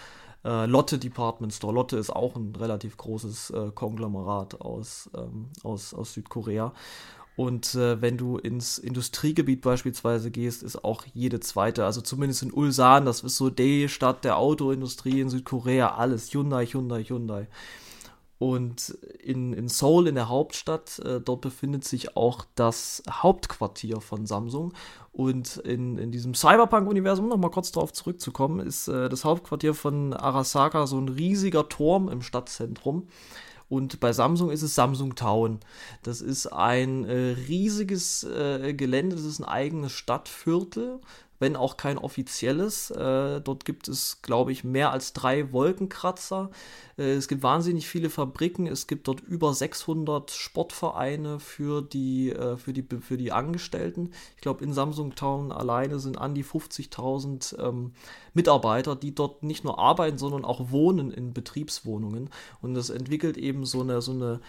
äh, Lotte Department Store. Lotte ist auch ein relativ großes äh, Konglomerat aus, ähm, aus, aus Südkorea. Und äh, wenn du ins Industriegebiet beispielsweise gehst, ist auch jede zweite, also zumindest in Ulsan, das ist so die Stadt der Autoindustrie in Südkorea, alles Hyundai, Hyundai, Hyundai. Und in, in Seoul, in der Hauptstadt, äh, dort befindet sich auch das Hauptquartier von Samsung. Und in, in diesem Cyberpunk-Universum, um nochmal kurz darauf zurückzukommen, ist äh, das Hauptquartier von Arasaka so ein riesiger Turm im Stadtzentrum. Und bei Samsung ist es Samsung Town. Das ist ein äh, riesiges äh, Gelände, das ist ein eigenes Stadtviertel wenn auch kein offizielles. Äh, dort gibt es, glaube ich, mehr als drei Wolkenkratzer. Äh, es gibt wahnsinnig viele Fabriken. Es gibt dort über 600 Sportvereine für die, äh, für die, für die Angestellten. Ich glaube, in Samsung Town alleine sind an die 50.000 ähm, Mitarbeiter, die dort nicht nur arbeiten, sondern auch wohnen in Betriebswohnungen. Und das entwickelt eben so eine, so eine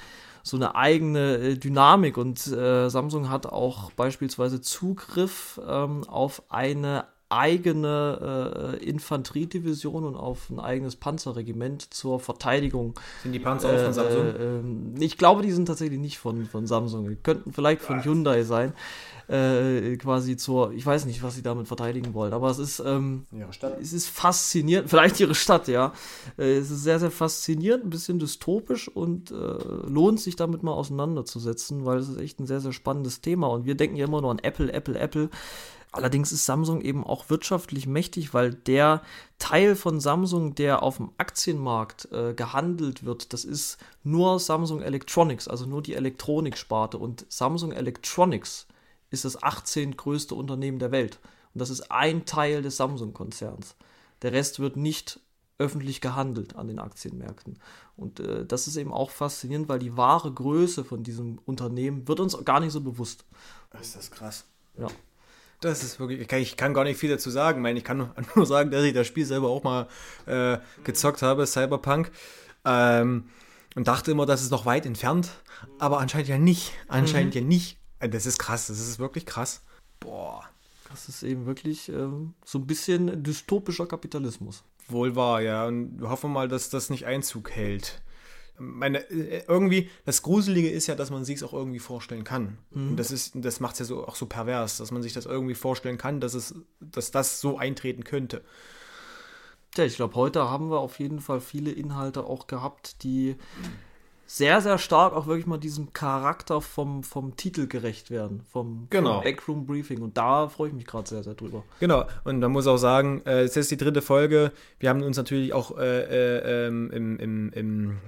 so eine eigene äh, Dynamik. Und äh, Samsung hat auch beispielsweise Zugriff ähm, auf eine eigene äh, Infanteriedivision und auf ein eigenes Panzerregiment zur Verteidigung. Sind die Panzer auch von äh, Samsung? Äh, ich glaube, die sind tatsächlich nicht von, von Samsung. Die könnten vielleicht von Hyundai sein äh, quasi zur, ich weiß nicht, was sie damit verteidigen wollen, aber es ist, ähm, ihre Stadt. es ist faszinierend, vielleicht ihre Stadt, ja. Äh, es ist sehr, sehr faszinierend, ein bisschen dystopisch und äh, lohnt sich damit mal auseinanderzusetzen, weil es ist echt ein sehr, sehr spannendes Thema und wir denken ja immer nur an Apple, Apple, Apple. Allerdings ist Samsung eben auch wirtschaftlich mächtig, weil der Teil von Samsung, der auf dem Aktienmarkt äh, gehandelt wird, das ist nur Samsung Electronics, also nur die Elektroniksparte. Und Samsung Electronics ist das 18 größte Unternehmen der Welt. Und das ist ein Teil des Samsung-Konzerns. Der Rest wird nicht öffentlich gehandelt an den Aktienmärkten. Und äh, das ist eben auch faszinierend, weil die wahre Größe von diesem Unternehmen wird uns gar nicht so bewusst. Ist das krass. Ja. Das ist wirklich, ich kann, ich kann, gar nicht viel dazu sagen. Ich, meine, ich kann nur sagen, dass ich das Spiel selber auch mal äh, gezockt habe, Cyberpunk. Ähm, und dachte immer, das ist noch weit entfernt. Aber anscheinend ja nicht. Anscheinend mhm. ja nicht. Äh, das ist krass, das ist wirklich krass. Boah. Das ist eben wirklich ähm, so ein bisschen dystopischer Kapitalismus. Wohl wahr, ja. Und wir hoffen mal, dass das nicht Einzug hält. Meine, äh, irgendwie, das Gruselige ist ja, dass man sich es auch irgendwie vorstellen kann. Mhm. Und das ist, das macht es ja so auch so pervers, dass man sich das irgendwie vorstellen kann, dass es, dass das so eintreten könnte. Ja, ich glaube, heute haben wir auf jeden Fall viele Inhalte auch gehabt, die sehr, sehr stark auch wirklich mal diesem Charakter vom, vom Titel gerecht werden, vom, genau. vom Backroom Briefing. Und da freue ich mich gerade sehr, sehr drüber. Genau, und man muss auch sagen, äh, es ist die dritte Folge. Wir haben uns natürlich auch äh, äh, ähm, im, im, im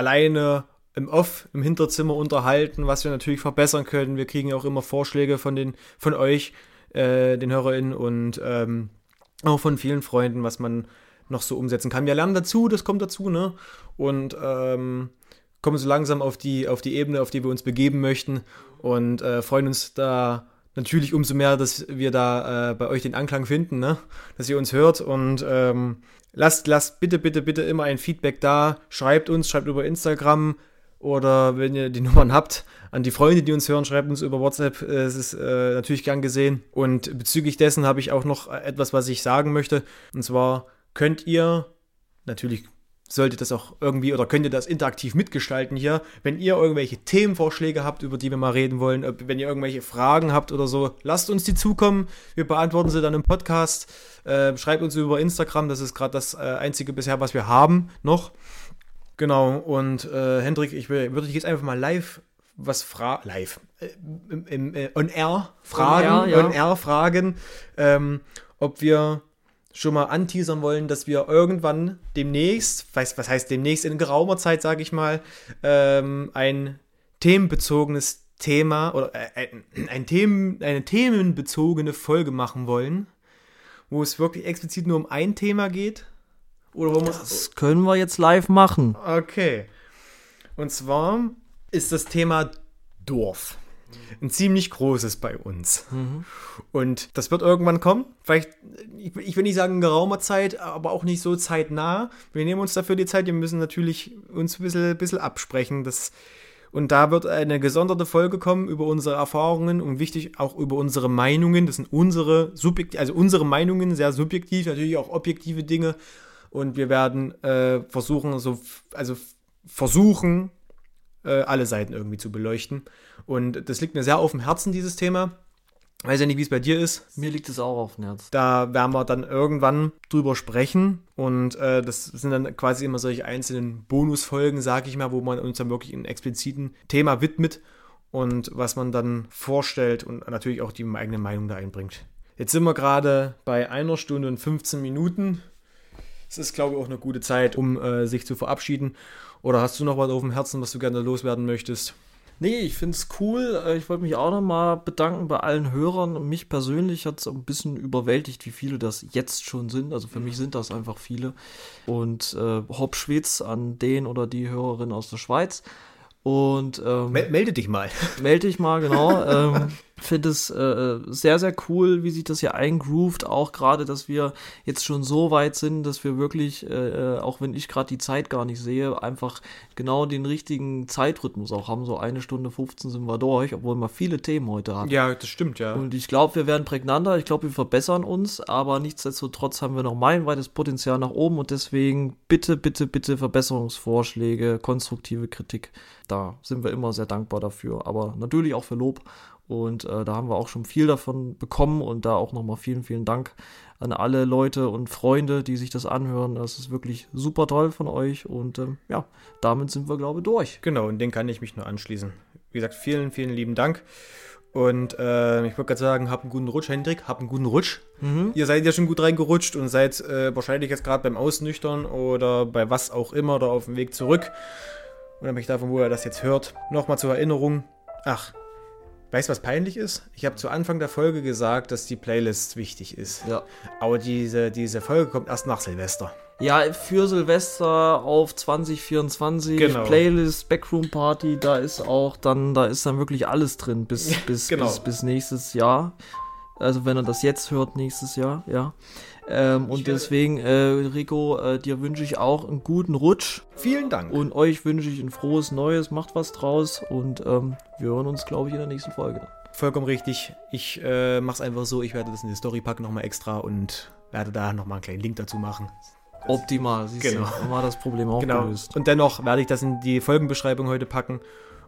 alleine im Off, im Hinterzimmer unterhalten, was wir natürlich verbessern können. Wir kriegen auch immer Vorschläge von, den, von euch, äh, den HörerInnen und ähm, auch von vielen Freunden, was man noch so umsetzen kann. Wir lernen dazu, das kommt dazu, ne? Und ähm, kommen so langsam auf die, auf die Ebene, auf die wir uns begeben möchten und äh, freuen uns da natürlich umso mehr, dass wir da äh, bei euch den Anklang finden, ne? Dass ihr uns hört und ähm, lasst, lasst bitte, bitte, bitte immer ein Feedback da. Schreibt uns, schreibt über Instagram oder wenn ihr die Nummern habt, an die Freunde, die uns hören, schreibt uns über WhatsApp. Es ist äh, natürlich gern gesehen. Und bezüglich dessen habe ich auch noch etwas, was ich sagen möchte. Und zwar könnt ihr natürlich solltet das auch irgendwie oder könnt ihr das interaktiv mitgestalten hier. Wenn ihr irgendwelche Themenvorschläge habt, über die wir mal reden wollen, wenn ihr irgendwelche Fragen habt oder so, lasst uns die zukommen. Wir beantworten sie dann im Podcast. Äh, schreibt uns über Instagram, das ist gerade das äh, einzige bisher, was wir haben noch. Genau, und äh, Hendrik, ich würde dich jetzt einfach mal live was fragen, live, äh, im, im, äh, on air fragen, on air, ja. on air fragen, ähm, ob wir schon mal anteasern wollen, dass wir irgendwann demnächst, was, was heißt demnächst in geraumer Zeit, sage ich mal, ähm, ein themenbezogenes Thema oder äh, ein, ein Themen, eine themenbezogene Folge machen wollen, wo es wirklich explizit nur um ein Thema geht. Oder wo das können wir jetzt live machen. Okay. Und zwar ist das Thema Dorf ein ziemlich großes bei uns. Mhm. Und das wird irgendwann kommen. Vielleicht, ich, ich, will nicht sagen geraumer Zeit, aber auch nicht so zeitnah. Wir nehmen uns dafür die Zeit. Wir müssen natürlich uns ein bisschen, bisschen absprechen. Das, und da wird eine gesonderte Folge kommen über unsere Erfahrungen und wichtig auch über unsere Meinungen. Das sind unsere subjektiv, also unsere Meinungen, sehr subjektiv, natürlich auch objektive Dinge. Und wir werden äh, versuchen, so, also versuchen, äh, alle Seiten irgendwie zu beleuchten. Und das liegt mir sehr auf dem Herzen, dieses Thema. Weiß ja nicht, wie es bei dir ist. Mir liegt es auch auf dem Herzen. Da werden wir dann irgendwann drüber sprechen. Und äh, das sind dann quasi immer solche einzelnen Bonusfolgen, sag ich mal, wo man uns dann wirklich ein expliziten Thema widmet und was man dann vorstellt und natürlich auch die eigene Meinung da einbringt. Jetzt sind wir gerade bei einer Stunde und 15 Minuten. Das ist, glaube ich, auch eine gute Zeit, um äh, sich zu verabschieden. Oder hast du noch was auf dem Herzen, was du gerne loswerden möchtest? Nee, ich finde es cool. Äh, ich wollte mich auch nochmal bedanken bei allen Hörern. Mich persönlich hat es ein bisschen überwältigt, wie viele das jetzt schon sind. Also für mich sind das einfach viele. Und äh, Hopp Schwitz an den oder die Hörerin aus der Schweiz. Und ähm, melde dich mal. Melde dich mal, genau. ähm, finde es äh, sehr, sehr cool, wie sich das hier eingroovt. Auch gerade, dass wir jetzt schon so weit sind, dass wir wirklich, äh, äh auch wenn ich gerade die Zeit gar nicht sehe, einfach genau den richtigen Zeitrhythmus auch haben. So eine Stunde 15 sind wir durch, obwohl wir viele Themen heute haben. Ja, das stimmt, ja. Und ich glaube, wir werden prägnanter. Ich glaube, wir verbessern uns. Aber nichtsdestotrotz haben wir noch meilenweites Potenzial nach oben. Und deswegen bitte, bitte, bitte Verbesserungsvorschläge, konstruktive Kritik. Da sind wir immer sehr dankbar dafür. Aber natürlich auch für Lob. Und äh, da haben wir auch schon viel davon bekommen und da auch nochmal vielen, vielen Dank an alle Leute und Freunde, die sich das anhören. Das ist wirklich super toll von euch und ähm, ja, damit sind wir, glaube ich, durch. Genau, und den kann ich mich nur anschließen. Wie gesagt, vielen, vielen lieben Dank. Und äh, ich würde gerade sagen, habt einen guten Rutsch, Hendrik, habt einen guten Rutsch. Mhm. Ihr seid ja schon gut reingerutscht und seid äh, wahrscheinlich jetzt gerade beim Ausnüchtern oder bei was auch immer oder auf dem Weg zurück. Unabhängig davon, wo ihr das jetzt hört. Nochmal zur Erinnerung. Ach, Weißt du, was peinlich ist? Ich habe zu Anfang der Folge gesagt, dass die Playlist wichtig ist. Ja. Aber diese, diese Folge kommt erst nach Silvester. Ja, für Silvester auf 2024 genau. Playlist, Backroom Party, da ist auch dann, da ist dann wirklich alles drin bis, bis, genau. bis, bis nächstes Jahr. Also wenn er das jetzt hört, nächstes Jahr, ja. Ähm, und deswegen, äh, Rico, äh, dir wünsche ich auch einen guten Rutsch. Vielen Dank. Und euch wünsche ich ein frohes Neues. Macht was draus. Und ähm, wir hören uns, glaube ich, in der nächsten Folge. Vollkommen richtig. Ich äh, mache es einfach so. Ich werde das in die Story packen nochmal extra und werde da nochmal einen kleinen Link dazu machen. Optimal, siehst genau. du. War das Problem auch genau. gelöst. Und dennoch werde ich das in die Folgenbeschreibung heute packen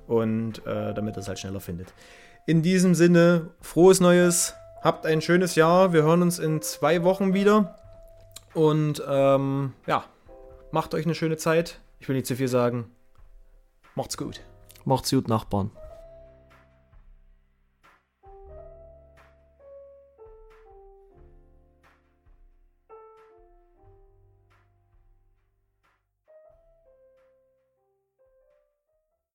und äh, damit es halt schneller findet. In diesem Sinne, frohes Neues. Habt ein schönes Jahr. Wir hören uns in zwei Wochen wieder. Und ähm, ja, macht euch eine schöne Zeit. Ich will nicht zu viel sagen. Macht's gut. Macht's gut, Nachbarn.